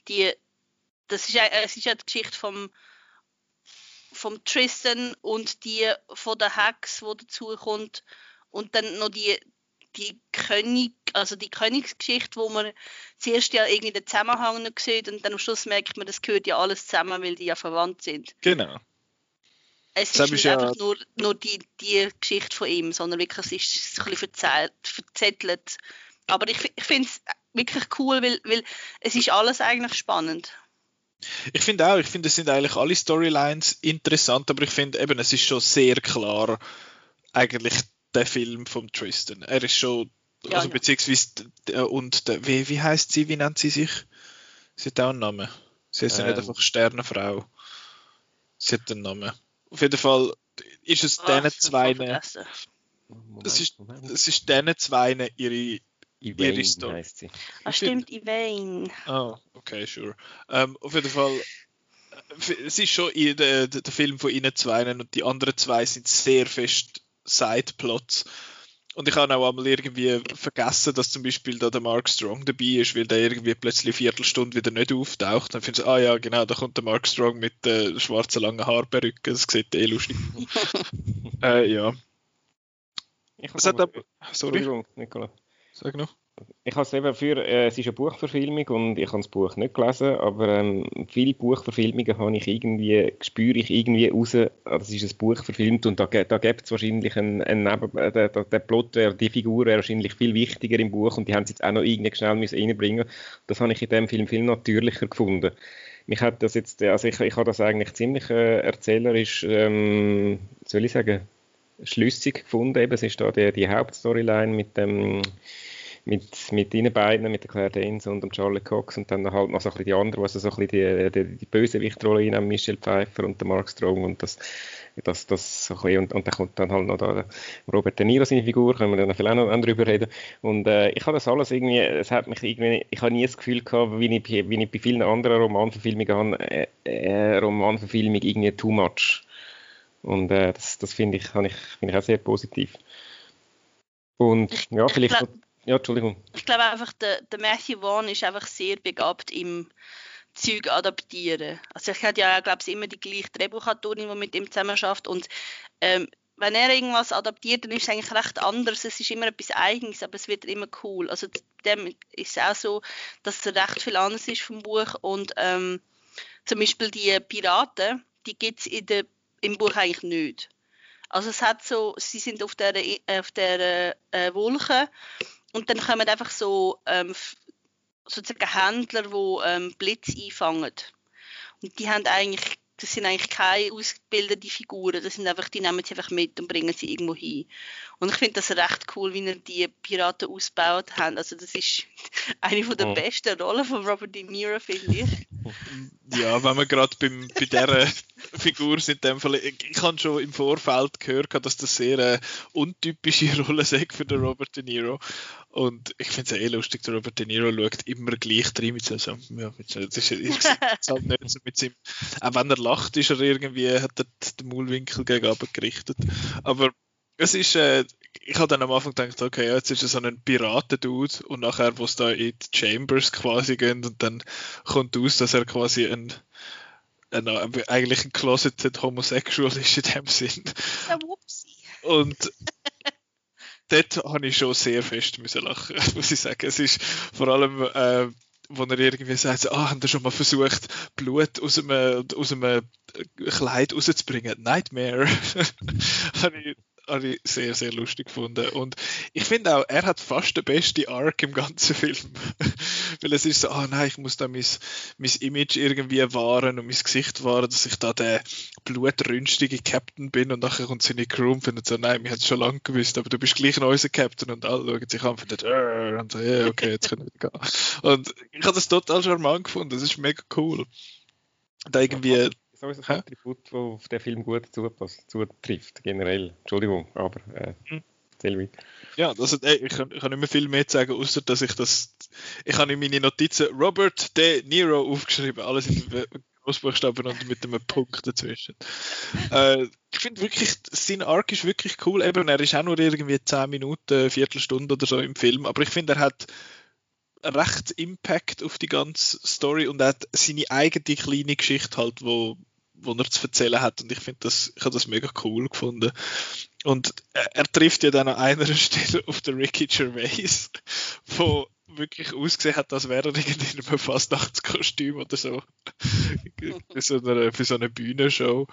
die, das ist, es ist ja die Geschichte vom vom Tristan und die von der Hex, wo dazu kommt und dann noch die die König, also die Königsgeschichte, wo man zuerst ja irgendwie den Zusammenhang noch sieht und dann am Schluss merkt man, das gehört ja alles zusammen, weil die ja verwandt sind. Genau. Es das ist nicht ja einfach nur, nur die, die Geschichte von ihm, sondern wirklich, es ist ein bisschen verzettelt. Aber ich, ich finde es wirklich cool, weil, weil es ist alles eigentlich spannend. Ich finde auch, ich finde, es sind eigentlich alle Storylines interessant, aber ich finde eben, es ist schon sehr klar, eigentlich der Film vom Tristan. Er ist schon, ja, also ja. beziehungsweise, und der, wie, wie heißt sie, wie nennt sie sich? Sie hat auch einen Namen. Sie ist ähm. nicht einfach Sternenfrau. Sie hat einen Namen. Auf jeden Fall ist es diesen zwei. Es ist, es ist diesen zwei ihre Ivane heißt sie. Ah, stimmt, Ivane. Oh, okay, sure. Ähm, auf jeden Fall, äh, es ist schon der, der, der Film von ihnen zwei und die anderen zwei sind sehr fest Sideplots. Und ich habe auch einmal irgendwie vergessen, dass zum Beispiel da der Mark Strong dabei ist, weil der irgendwie plötzlich eine Viertelstunde wieder nicht auftaucht. Dann findest du, ah ja, genau, da kommt der Mark Strong mit der äh, schwarzen langen Haarperücke. Das sieht eh lustig aus. äh, ja. Ich habe Sorry. Entschuldigung, Nicola. Sag noch. Ich habe es eben für, äh, es ist eine Buchverfilmung und ich habe das Buch nicht gelesen, aber ähm, viele Buchverfilmungen habe ich irgendwie, spüre ich irgendwie raus, ah, das ist ein Buch verfilmt und da, da gibt es wahrscheinlich einen, einen Neben, äh, der, der, Plot, der, die Figur wäre wahrscheinlich viel wichtiger im Buch und die haben es jetzt auch noch irgendwie schnell müssen reinbringen Das habe ich in dem Film viel natürlicher gefunden. Mich hat das jetzt, also ich, ich habe das eigentlich ziemlich äh, erzählerisch, ähm, soll ich sagen, schlüssig gefunden. Eben, es ist da die, die Hauptstoryline mit dem mit, mit ihnen beiden, mit der Claire Danes und dem Charlie Cox und dann halt noch so ein bisschen die anderen, also so ein bisschen die, die, die Bösewichtrolle reinnehmen, Michelle Pfeiffer und der Mark Strong und das, das, das so ein bisschen, und, und dann kommt dann halt noch da Robert De Niro seine Figur, können wir dann vielleicht auch noch drüber reden und äh, ich habe das alles irgendwie, es hat mich irgendwie, ich habe nie das Gefühl gehabt, wie ich, wie ich bei vielen anderen Romanverfilmungen habe, äh, äh, Romanverfilmung irgendwie too much und äh, das, das finde ich, ich, find ich auch sehr positiv. Und ja, vielleicht. Glaub, ja, Entschuldigung. Ich glaube einfach, der, der Matthew Vaughn ist einfach sehr begabt im Zeug adaptieren. Also ich hatte ja, glaube ich, immer die gleiche Drehbuchautorin, die mit ihm zusammen schafft und ähm, wenn er irgendwas adaptiert, dann ist es eigentlich recht anders. Es ist immer etwas Eigenes, aber es wird immer cool. Also dem ist es auch so, dass es recht viel anders ist vom Buch und ähm, zum Beispiel die Piraten, die gibt es im Buch eigentlich nicht. Also es hat so, sie sind auf der, auf der äh, Wolke und dann kommen einfach so ähm, sozusagen Händler, die ähm, Blitz einfangen. Und die haben eigentlich das sind eigentlich keine ausgebildeten Figuren, das sind einfach, die nehmen sie einfach mit und bringen sie irgendwo hin. Und ich finde das recht cool, wie er die Piraten ausgebaut haben. Also das ist eine von der oh. besten Rollen von Robert De Niro, finde ich. Ja, wenn wir gerade bei dieser Figur sind, in dem Fall, ich, ich habe schon im Vorfeld gehört, dass das sehr eine untypische Rolle ist für den Robert De Niro. Und ich finde es eh lustig, der Robert De Niro schaut immer gleich drin mit so, ja, mit so, das ist, ist halt nicht so mit seinem, auch wenn er lacht, ist er irgendwie, hat er den Maulwinkel gegen gerichtet. Aber es ist, äh, ich habe dann am Anfang gedacht, okay, jetzt ist er so ein Piraten-Dude und nachher, wo es da in die Chambers quasi gehen und dann kommt aus, dass er quasi ein, ein eigentlich ein closeted Homosexual ist in dem Sinn. Und dort habe ich schon sehr fest müssen lachen, muss ich sagen. Es ist vor allem, äh, wo er irgendwie sagt, ah, haben Sie schon mal versucht, Blut aus einem, aus einem Kleid rauszubringen? Nightmare. habe ich habe ich sehr, sehr lustig gefunden. Und ich finde auch, er hat fast den besten Arc im ganzen Film. Weil es ist so, ah oh nein, ich muss da mein, mein Image irgendwie wahren und mein Gesicht wahren, dass ich da der blutrünstige Captain bin und nachher kommt seine Crew und findet so, nein, wir haben es schon lange gewusst, aber du bist gleich ein unser Captain und alle schauen sich an und finden, äh, und so, yeah, okay, jetzt können wir gehen. Und ich habe das total charmant gefunden, das ist mega cool. Da irgendwie so ist ein Attribut, das auf den Film gut zupasst, zutrifft, generell. Entschuldigung, aber äh, hm. weiter. Ja, also, ey, ich, kann, ich kann nicht mehr viel mehr sagen, außer dass ich das. Ich habe in meine Notizen Robert De Niro aufgeschrieben, alles in Großbuchstaben und mit einem Punkt dazwischen. äh, ich finde wirklich, sein Arc ist wirklich cool. Eben, er ist auch nur irgendwie 10 Minuten, Viertelstunde oder so im Film, aber ich finde, er hat recht Impact auf die ganze Story und er hat seine eigene kleine Geschichte halt, wo wo er zu erzählen hat. Und ich finde das, ich habe das mega cool gefunden. Und er, trifft ja dann an einer Stelle auf den Ricky Gervais, wo wirklich ausgesehen hat, als wäre er in einem Fastnachtskostüm oder so. für, so eine, für so eine Bühnenshow.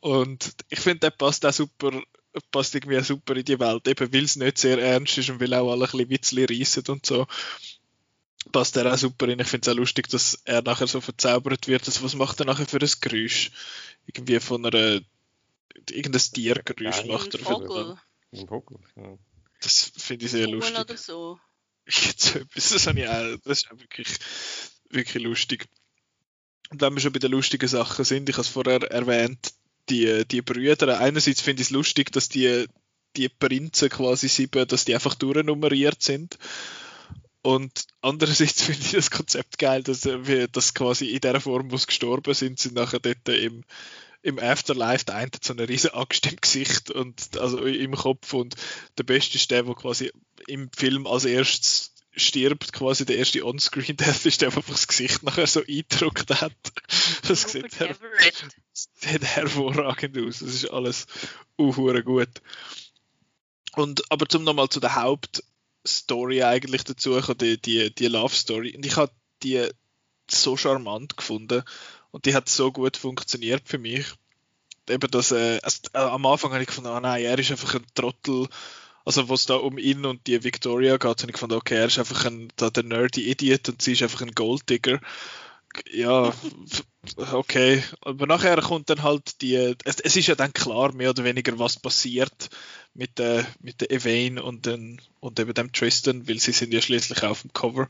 Und ich finde, der passt auch super, passt irgendwie super in die Welt, eben weil es nicht sehr ernst ist und weil auch alle ein bisschen Witzli reissen und so passt er auch super rein. Ich finde es auch lustig, dass er nachher so verzaubert wird. Also, was macht er nachher für ein Geräusch? Irgendwie von einer irgendein Tiergeräusch ja, macht er. Vogel. Ein Vogel. Ja. Das finde ich sehr Vogel lustig. Oder so. Jetzt etwas, das, ich auch, das ist auch wirklich, wirklich lustig. Und wenn wir schon bei den lustigen Sachen sind, ich habe es vorher erwähnt, die, die Brüder, einerseits finde ich es lustig, dass die, die Prinzen quasi sieben, dass die einfach durchnummeriert sind. Und andererseits finde ich das Konzept geil, dass wir das quasi in der Form, wo sie gestorben sind, sind nachher dort im, im Afterlife der eine hat so eine riesen Axt im Gesicht und also im Kopf und der Beste ist der, der quasi im Film als erstes stirbt, quasi der erste On-Screen-Death ist der, der einfach das Gesicht nachher so eingedruckt hat. Das sieht, her sieht hervorragend aus. Das ist alles uh, gut. Und, aber zum nochmal zu der Haupt- Story eigentlich dazu, die, die, die Love Story. Und ich habe die so charmant gefunden und die hat so gut funktioniert für mich. Eben das, äh, also, äh, am Anfang habe ich gefunden, oh nein, er ist einfach ein Trottel. Also, wo es da um ihn und die Victoria geht, habe ich gefunden, okay, er ist einfach ein, da der nerdy Idiot und sie ist einfach ein Golddigger. Ja, okay. Aber nachher kommt dann halt die, es, es, ist ja dann klar, mehr oder weniger, was passiert mit der, mit der Evane und, den, und eben dem Tristan, weil sie sind ja schließlich auf dem Cover.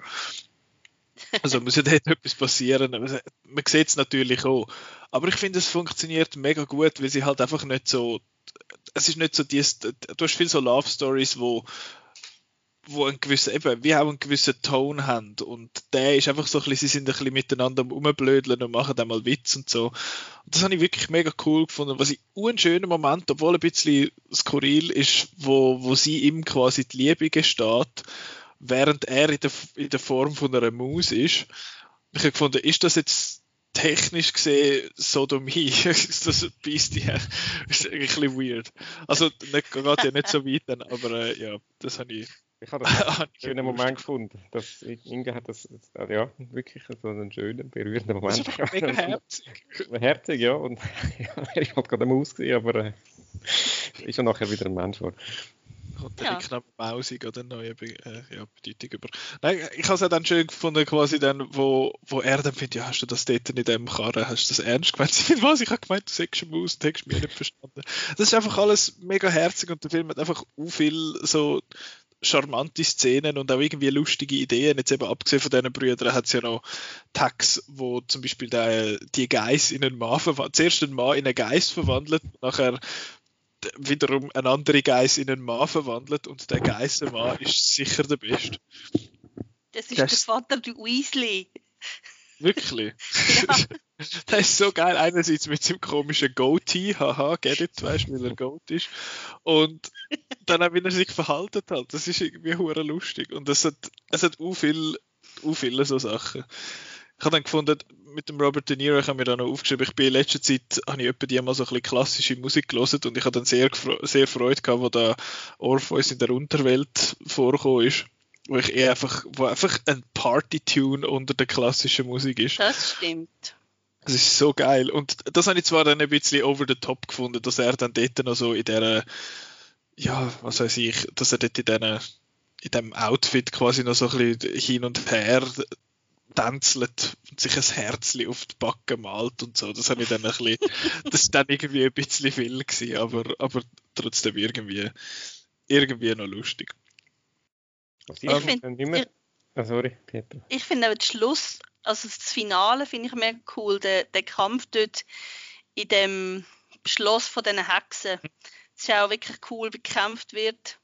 Also muss ja dort etwas passieren. Man sieht es natürlich auch. Aber ich finde, es funktioniert mega gut, weil sie halt einfach nicht so. Es ist nicht so dies. Du hast viel so Love Stories, wo wo einen gewissen, eben, wie auch einen gewissen Ton haben. Und der ist einfach so ein bisschen, sie sind ein bisschen miteinander am Rumblödeln und machen dann mal Witz und so. Und das habe ich wirklich mega cool gefunden. Was ich einen schönen Moment, obwohl ein bisschen skurril ist, wo, wo sie ihm quasi die Liebe gesteht, während er in der, in der Form von einer Maus ist. Ich habe gefunden, ist das jetzt technisch gesehen Sodomie. das beißt ja. ist ein bisschen weird. Also, nicht, geht ja nicht so weit, dann, aber äh, ja, das habe ich. Ich habe das einen schönen Moment gefunden. Dass Inge hat das, ja, wirklich so einen schönen, berührenden Moment. Das ist mega herzig. herzig, ja. Und ja, ich habe gerade eine Maus gesehen, aber äh, ist ja nachher wieder ein Mensch geworden kommt der ja. knapp mausig oder neue Be äh, ja, Bedeutung über. Nein, ich habe es dann schön gefunden, quasi dann, wo, wo er dann findet, ja, hast du das dort in dem Karren, hast du das ernst gemeint? Sie was, ich habe gemeint, du sagst eine Maus, du hast mich nicht verstanden. Das ist einfach alles mega herzig und der Film hat einfach u viel so charmante Szenen und auch irgendwie lustige Ideen. Jetzt eben abgesehen von diesen Brüdern hat es ja noch Tags, wo zum Beispiel der, die Geist in einen Mann verwandelt, zuerst einen Mann in einen Geist verwandelt, nachher wiederum ein anderer Geist in einen Mann verwandelt und der Geistermann ist sicher der Beste. Das ist das der Vater der Weasley. Wirklich? Ja. das ist so geil. Einerseits mit seinem komischen Goatee, haha, get it, weißt du, weil er Goat ist. Und dann auch, wie er sich verhalten hat. Das ist irgendwie hure lustig. Und es hat, es hat u viel, u viele so Sachen. Ich habe dann gefunden, mit dem Robert De Niro, ich habe mir da noch aufgeschrieben, ich bin in letzter Zeit, habe ich etwa die mal so ein bisschen klassische Musik gelesen und ich habe dann sehr, sehr Freude gehabt, wo da Orpheus in der Unterwelt vorgekommen ist. Wo ich eher einfach, wo einfach ein Party-Tune unter der klassischen Musik ist. Das stimmt. Das ist so geil. Und das habe ich zwar dann ein bisschen over the top gefunden, dass er dann dort noch so in der, ja, was weiß ich, dass er dort in diesen in dem Outfit quasi noch so ein bisschen hin und her tänzelt und sich ein Herzchen auf die Backe malt und so. Das habe ich dann ein bisschen, das ist dann irgendwie ein bisschen viel gewesen, aber, aber trotzdem irgendwie, irgendwie noch lustig. Ich finde, oh, sorry, Peter. Ich finde auch den Schluss, also das Finale finde ich mega cool, der, der Kampf dort in dem Schloss von diesen Hexen. Es ist auch wirklich cool, wie gekämpft wird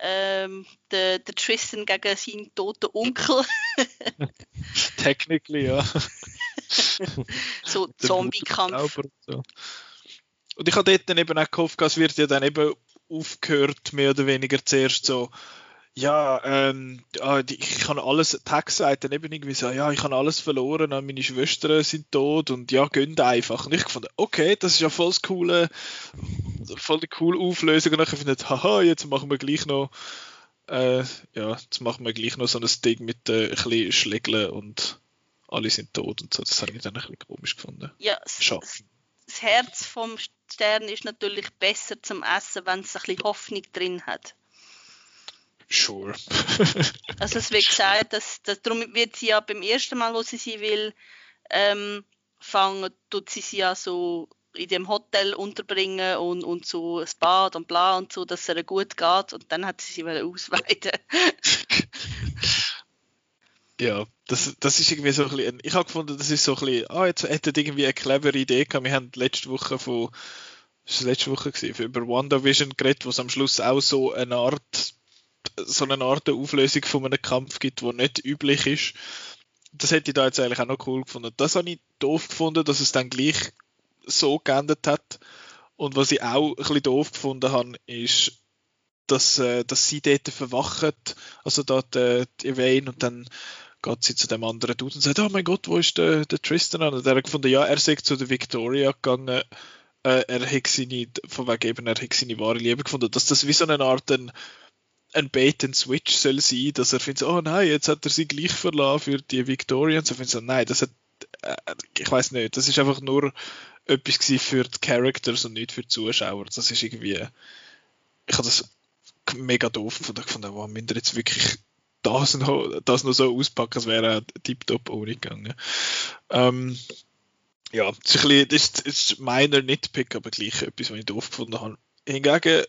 ähm, der, der Tristan gegen seinen toten Onkel. Technically, ja. so Zombie-Kampf. Und, so. und ich habe dort dann eben auch gehofft, es wird ja dann eben aufgehört, mehr oder weniger zuerst so, ja, ähm, ah, ich kann alles, Tag sagt dann eben irgendwie so, ja, ich habe alles verloren, meine Schwestern sind tot und ja, gönnt einfach. Und ich fand, okay, das ist ja voll das coole, voll die coole Auflösung. Und dann finde ich, haha, jetzt machen wir gleich noch, äh, ja, jetzt machen wir gleich noch so ein Ding mit äh, ein bisschen Schlägeln und alle sind tot und so. Das habe ich dann ein bisschen komisch gefunden. Ja, das, das Herz vom Stern ist natürlich besser zum Essen, wenn es ein bisschen Hoffnung drin hat. Sure. also es wird gesagt, dass, dass darum wird sie ja beim ersten Mal, wo sie sie will, ähm, fangen, tut sie sie ja so in dem Hotel unterbringen und, und so ein Bad und bla und so, dass es ihr gut geht und dann hat sie sie ausweiten. ja, das, das ist irgendwie so ein bisschen, ich habe gefunden, das ist so ein bisschen, ah, jetzt hätte irgendwie eine clevere Idee gehabt, wir haben letzte Woche von, das war letzte Woche gewesen, über WandaVision geredet, wo es am Schluss auch so eine Art so eine Art Auflösung von einem Kampf gibt, wo nicht üblich ist. Das hätte ich da jetzt eigentlich auch noch cool gefunden. Das habe ich doof gefunden, dass es dann gleich so geändert hat. Und was ich auch ein bisschen doof gefunden habe, ist, dass, äh, dass sie dort verwacht, also dort äh, die und dann geht sie zu dem anderen Dude und sagt, oh mein Gott, wo ist der, der Tristan? Und er hat gefunden, ja, er sei zu der Victoria gegangen, äh, er hat seine, von wegen eben, er hat seine wahre Liebe gefunden, dass das wie so eine Art ein, ein Bait and Switch soll sein, dass er findet, oh nein, jetzt hat er sie gleich verlassen für die Victorians. Und findet so, nein, das hat, äh, ich weiß nicht, das ist einfach nur etwas für die Characters und nicht für die Zuschauer. Das ist irgendwie, ich habe das mega doof gefunden. Ich fand, wow, müssen jetzt wirklich das noch, das noch so auspacken, als wäre tiptop ohne gegangen. Ähm, ja, das ist, ein bisschen, das ist meiner Nitpick, aber gleich etwas, was ich doof gefunden habe. Hingegen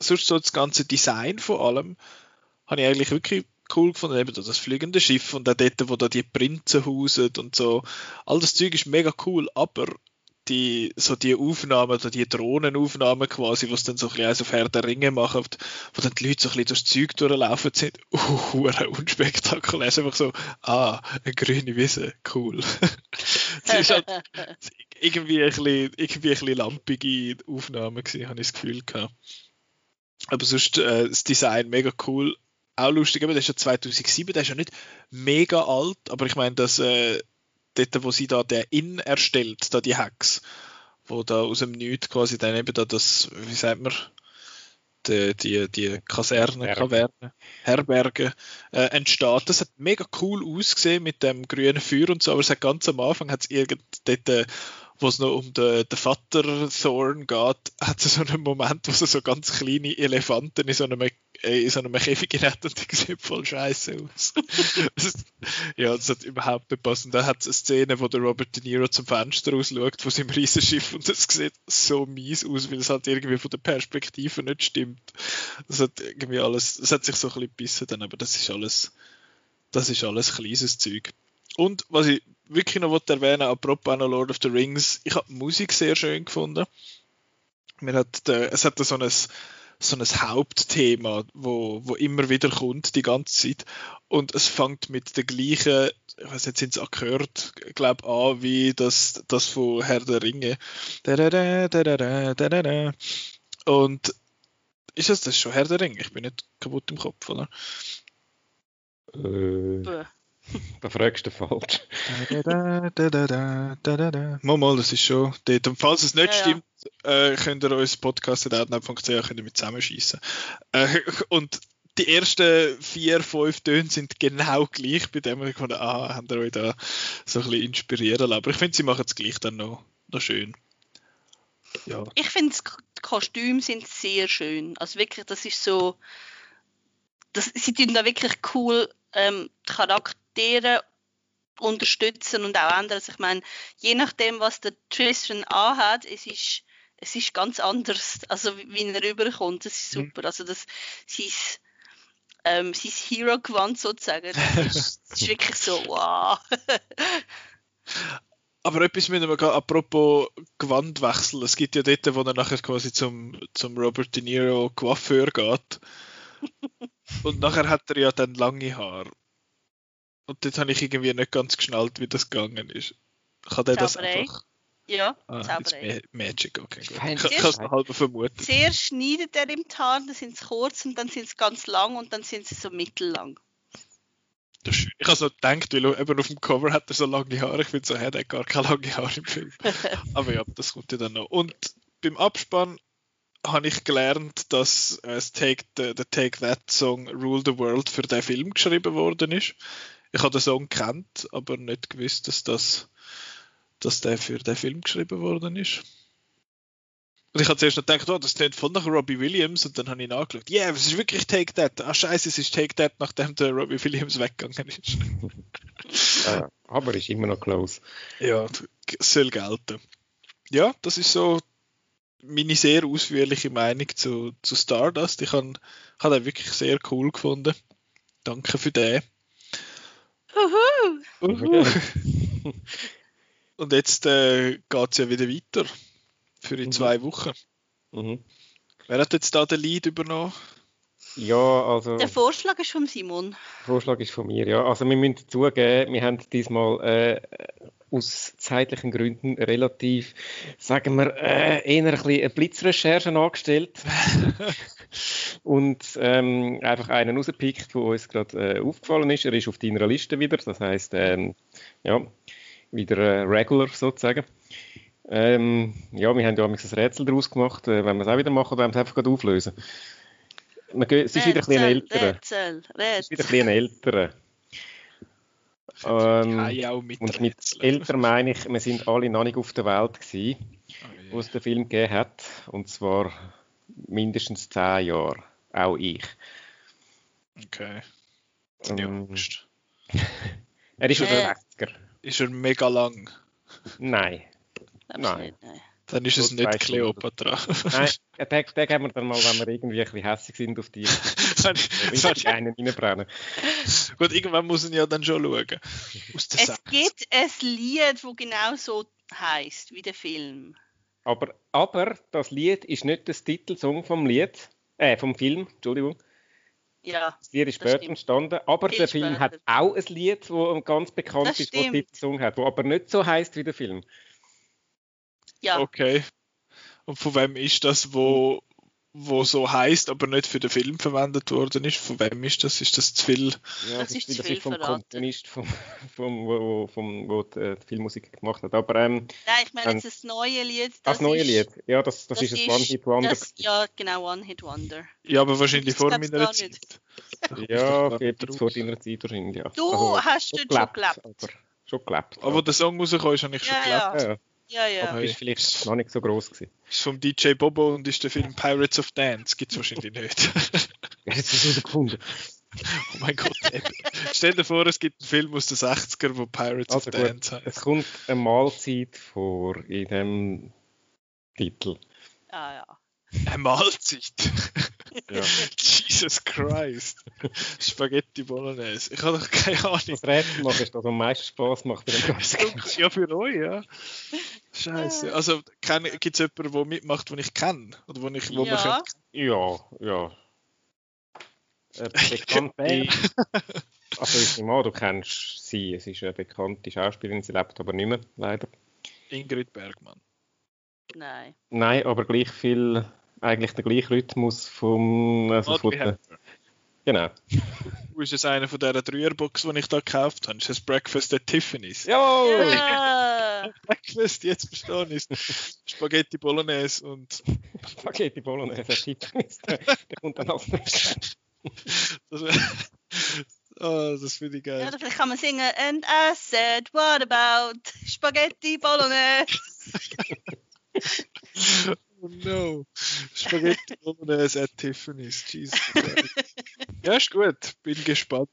sonst so das ganze Design von allem habe ich eigentlich wirklich cool gefunden. Eben das fliegende Schiff und auch dort, wo da die Prinzen hausen und so. All das Zeug ist mega cool, aber die, so die Aufnahmen oder die Drohnenaufnahmen quasi, was dann so ein bisschen auf Herr der Ringe machen, wo dann die Leute so ein bisschen durchs Zeug durchlaufen sind, uh, unspektakulär. Es ist einfach so, ah, eine grüne Wiese, cool. es ist halt irgendwie ein bisschen, irgendwie ein bisschen lampige Aufnahmen gewesen, habe ich das Gefühl gehabt. Aber sonst äh, das Design mega cool. Auch lustig, aber der ist ja 2007, der ist ja nicht mega alt, aber ich meine, dass äh, dort, wo sie da den Inn erstellt, da die Hex, wo da aus dem Nichts quasi dann eben da das, wie sagt man, die, die, die Kaserne, Herberge. Kaverne, Herberge äh, entsteht. Das hat mega cool ausgesehen mit dem grünen Feuer und so, aber es hat ganz am Anfang hat es irgend dort, äh, wo es noch um den, den Vater Thorn geht, hat es so einen Moment, wo so, so ganz kleine Elefanten in so einem, äh, in so einem Käfig retten und die sehen voll scheiße aus. Ja, das hat überhaupt nicht passt. Und dann hat es eine Szene, wo der Robert De Niro zum Fenster rausschaut von seinem Riesenschiff und das sieht so mies aus, weil es halt irgendwie von der Perspektive nicht stimmt. Das hat irgendwie alles, das hat sich so ein bisschen gebissen dann, aber das ist alles, das ist alles kleines Zeug. Und was ich wirklich noch erwähnen, apropos auch noch Lord of the Rings, ich habe die Musik sehr schön gefunden. Mir hat der, es hat so ein, so ein Hauptthema, wo, wo immer wieder kommt, die ganze Zeit. Und es fängt mit der gleichen, ich weiß nicht, sind es gehört, glaube an, wie das, das von Herr der Ringe. Und ist das, das ist schon Herr der Ringe? Ich bin nicht kaputt im Kopf, oder? Äh. da fragst du falsch. Da, da, da, da, da, da, da. Mal, mal, das ist schon dort. Und falls es nicht Ja, ja. stimmt, äh, könnt ihr uns podcast.outnow.ch könnt ihr mit zusammenschießen. Äh, und die ersten vier, fünf Töne sind genau gleich, bei dem ich gefunden ah, habt ihr euch da so ein bisschen inspirieren lassen. Aber ich finde, sie machen es gleich dann noch, noch schön. Ja. Ich finde, die Kostüme sind sehr schön. Also wirklich, das ist so. Das, sie tun da wirklich cool ähm, die Charaktere unterstützen und auch ändern. Also ich meine, je nachdem, was der Tristan anhat, es ist, es ist ganz anders, also wie, er rüberkommt. Das ist Mhm. super. Also das, sein, ähm, sein Hero-Gewand sozusagen, das ist, das ist wirklich so, wow. Aber etwas müssen wir gerade, apropos Gewandwechsel, es gibt ja dort, wo er nachher quasi zum, zum Robert De Niro Coiffeur geht. Und nachher hat er ja dann lange Haare. Und dort habe ich irgendwie nicht ganz geschnallt, wie das gegangen ist. Kann der das einfach... Ja, Ah, Zauberei. Ma Magic, okay, gut. Ich, habe es noch halb vermutet. Zuerst schneidet er im Haar, dann sind sie kurz und dann sind sie ganz lang und dann sind sie so mittellang. Das ist schön. Ich habe so gedacht, weil er eben auf dem Cover hat er so lange Haare. Ich finde so, er hat gar keine lange Haare im Film. Aber ja, das kommt ja dann noch. Und beim Abspann habe ich gelernt, dass äh, das Take, der, der Take That Song Rule the World für den Film geschrieben worden ist. Ich habe den Song kennt, aber nicht gewusst, dass das dass der für den Film geschrieben worden ist. Und ich habe zuerst noch gedacht, oh, das klingt voll nach Robbie Williams und dann habe ich nachgeschaut, ja, yeah, es ist wirklich Take That. Ah, scheiße, es ist Take That, nachdem der Robbie Williams weggegangen ist. Äh, aber ist immer noch close. Ja, soll gelten. Ja, das ist so meine sehr ausführliche Meinung zu, zu Stardust. Ich habe hab den wirklich sehr cool gefunden. Danke für den. Uhu. Und jetzt äh, geht es ja wieder weiter. Für in Mhm. zwei Wochen. Mhm. Wer hat jetzt da den Lead übernommen? Ja, also Der Vorschlag ist von Simon. der Vorschlag ist von mir, ja. Also wir müssen zugeben, wir haben diesmal äh, aus zeitlichen Gründen relativ, sagen wir, äh, eher ein bisschen eine Blitzrecherche angestellt und ähm, einfach einen rausgepickt, der uns gerade äh, aufgefallen ist. Er ist auf deiner Liste wieder, das heißt, ähm, ja, wieder äh, regular sozusagen. Ähm, ja, wir haben ja ein Rätsel daraus gemacht. Äh, wenn wir es auch wieder machen, dann werden wir es einfach gerade auflösen. Man geht- Es ist wieder ein bisschen Es ist wieder ein bisschen ein älterer. Ähm, Und mit älter meine ich, wir sind alle noch nicht auf der Welt gewesen, Oh wo es den Film gegeben hat. Und zwar mindestens zehn Jahre. Auch ich. Okay. Ähm, Angst. Er ist aus Äh. den 60er. Ist er mega lang? Nein. Glaub's Nein. nicht, nein. Dann ist es nicht. Cleopatra. Nein, den, den geben wir dann mal, wenn wir irgendwie ein bisschen hässlich sind auf die. Wenn- richtig einen reinbrennen. Gut, irgendwann muss ich ja dann schon schauen. Aus der Es gibt ein Lied, das genau so heißt wie der Film. Aber, aber das Lied ist nicht das Titelsong vom Lied, äh, vom Film, Entschuldigung. Ja, Das Lied ist später stimmt. entstanden, aber Viel der Film später. hat auch ein Lied, das ganz bekannt Das ist, das. Titelsong hat, wo aber nicht so heißt wie der Film. Ja. Okay. Und von wem ist das, wo, wo so heißt, aber nicht für den Film verwendet worden ist. Von wem ist das? Ist das zu viel? Ja, Das das, ist ist, zu das viel ist vom verraten. Komponist, vom, vom, wo, vom, wo die, äh, die Filmmusik gemacht hat. Aber ähm, Nein, ich meine Ähm, jetzt das neue Lied. das, neue ist, Lied, ja, das, das, ist ein One-Hit-Wonder. das- Ja, genau, One Hit Wonder. Ja, aber wahrscheinlich Das vor meiner Zeit. Ja, vor deiner Zeit wahrscheinlich, ja. Du Also, hast dort schon gelebt. aber schon gelebt. Aber wo der Song rausgekommen ist, habe ich schon Ja, gelebt. ja, ja. Ja, ja. Aber ist vielleicht noch nicht so groß gewesen. Ist vom DJ Bobo und ist der Film Pirates of Dance. Gibt es wahrscheinlich nicht. Wer hat das herausgefunden? oh mein Gott. Stell dir vor, es gibt einen Film aus den 60er, wo Pirates Also of gut, Dance heißt. es kommt eine Mahlzeit vor in dem Titel. Ah, ja. Eine Mahlzeit. Ja. Jesus Christ. Spaghetti Bolognese. Ich habe doch keine Ahnung. Das Rätsel macht, ist das am meisten Spaß macht bei dem ganzen Ganzen. Ja, für euch, ja. Scheiße. Also, gibt es jemanden, der mitmacht, den ich kenne? Oder wo, ich, wo man Ja. könnte- Ja, ja. Eine bekannte. Also ich nehme an, du kennst sie. Es ist eine bekannte Schauspielerin, sie lebt aber nicht mehr, leider. Ingrid Bergmann. Nein. Nein, aber gleich viel, eigentlich der gleiche Rhythmus vom. Also von der, genau. Du ist es einer von dieser Dreierbox, die ich da gekauft habe. Ist das Breakfast at Tiffany's? Jawohl! Ja. Breakfast, jetzt verstehen ist Spaghetti Bolognese und Spaghetti Bolognese, Titel ist, der, der kommt dann nächstes. das, oh, das finde ich ja, geil. oder vielleicht kann man singen And I said, what about Spaghetti Bolognese? Oh no. Spaghetti Bolognese at Tiffany's. Jesus Christ. Ja, ist gut. Bin gespannt.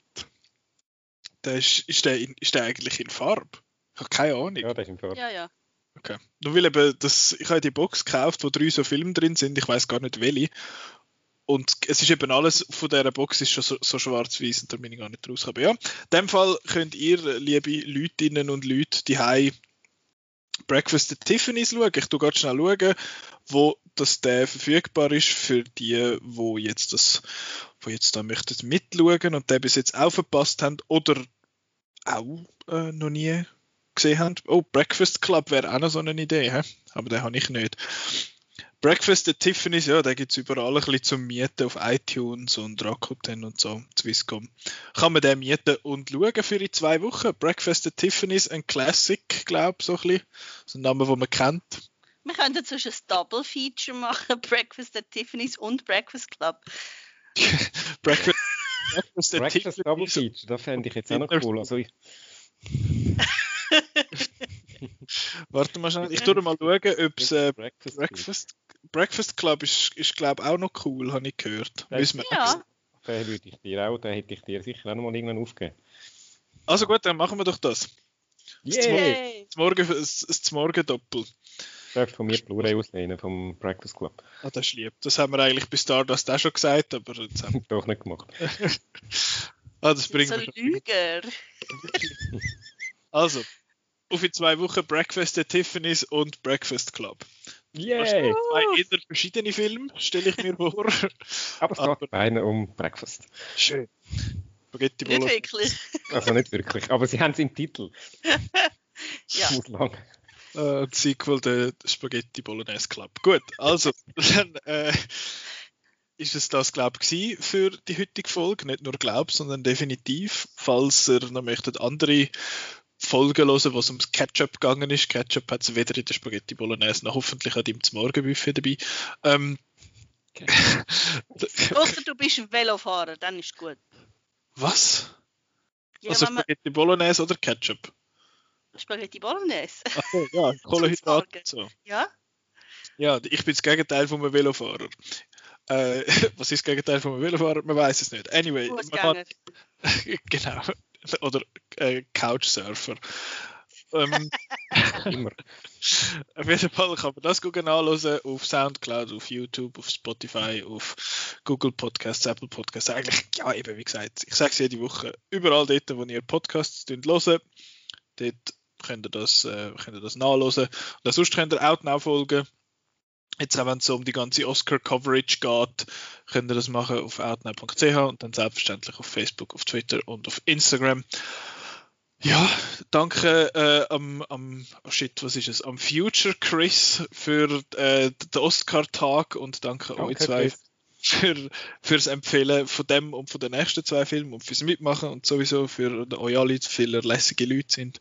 Der ist, ist, der in, ist der eigentlich in Farbe? Ich habe keine Ahnung. Ja, das ist im Fall. Ja, ja. Okay. Nur weil eben das, ich habe die Box gekauft, wo drei so Filme drin sind, ich weiß gar nicht welche. Und es ist eben alles von dieser Box ist schon so, so schwarz-weiß und da bin ich gar nicht rausgekommen. Ja, in dem Fall könnt ihr, liebe Leutinnen und Leute, die Breakfast at Tiffany's schauen. Ich tu ganz schnell schauen, wo das der verfügbar ist für die, wo jetzt das, wo jetzt da möchten mitschauen und der bis jetzt auch verpasst haben oder auch äh, noch nie gesehen haben. Oh, Breakfast Club wäre auch noch so eine Idee, hä? aber den habe ich nicht. Breakfast at Tiffany's, ja, da gibt es überall ein bisschen zum Mieten auf iTunes und Rakuten und so, Swisscom. Kann man den mieten und schauen für in zwei Wochen. Breakfast at Tiffany's, ein Classic, glaube ich, so ein bisschen. So ein Name, den man kennt. Wir könnten zwischen ein Double Feature machen, Breakfast at Tiffany's und Breakfast Club. Breakfast, Breakfast at Breakfast Double Tiffany's. Feature, das fände ich jetzt auch noch cool. Also ich, Warte mal schnell, ich tue mal schauen, ob es äh, Breakfast, Breakfast, Breakfast Club ist, ist glaube ich, auch noch cool, habe ich gehört. Ja. Den würde ich dir auch, den hätte ich dir sicher auch noch mal irgendwann aufgegeben. Also gut, dann machen wir doch das. Yay. Das Morgen, das, das. Du darfst von mir die Blu-ray auslehnen vom Breakfast Club. Ah, das ist lieb. Das haben wir eigentlich bis Stardust auch schon gesagt, aber jetzt haben Doch nicht gemacht. ah, das bringt So wir. Lüger. Also, auf in zwei Wochen Breakfast at Tiffany's und Breakfast Club. Yay! Zwei eher verschiedene Filme, stelle ich mir vor. Aber es Aber- geht beiden um Breakfast. Schön. Spaghetti Nicht Bolognese. wirklich. Also nicht wirklich, aber sie haben es im Titel. Ja. Muss lang. Äh, Sequel der Spaghetti Bolognese Club. Gut, also, dann äh, ist es das, glaube ich, für die heutige Folge. Nicht nur glaub, sondern definitiv. Falls ihr noch möchtet andere Folgen hören, wo es ums Ketchup gegangen ist. Ketchup hat es weder in der Spaghetti Bolognese noch hoffentlich an dem Morgenbuffet dabei. Ähm, Außer du bist Velofahrer, dann ist gut. was? Ja, also Spaghetti Bolognese oder Ketchup? Spaghetti Bolognese. So, ja, Kohlenhydrate so. Ja? Ja, ich bin das Gegenteil von einem Velofahrer. Äh, was ist das Gegenteil von einem Velofahrer? Man weiß es nicht. Anyway, man kann, genau. Oder äh, Couchsurfer. Ähm, Immer. auf jeden Fall kann man das gucken anhören auf Soundcloud, auf YouTube, auf Spotify, auf Google Podcasts, Apple Podcasts. Eigentlich, ja, eben wie gesagt, ich sage es jede Woche, überall dort, wo ihr Podcasts hören, dort könnt ihr das, äh, könnt ihr das nachhören. Und sonst könnt ihr auch nachfolgen. Jetzt auch wenn es so um die ganze Oscar-Coverage geht, könnt ihr das machen auf outnow.ch und dann selbstverständlich auf Facebook, auf Twitter und auf Instagram. Ja, danke äh, am, am oh shit, was ist es? Am Future Chris für äh, den Oscar-Tag und danke, danke euch zwei Chris. Für, fürs Empfehlen von dem und von den nächsten zwei Filmen und fürs Mitmachen und sowieso für euch alle viele lässige Leute sind.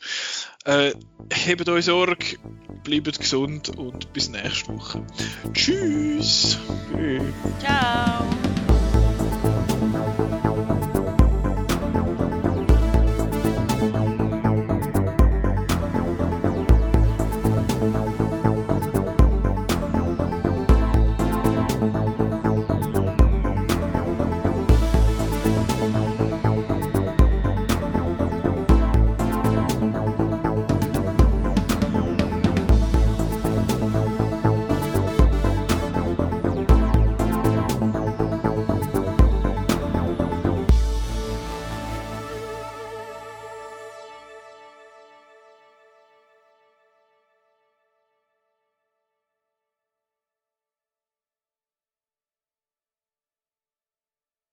Äh, hebt euch Sorge, bleibt gesund und bis nächste Woche. Tschüss! Ciao!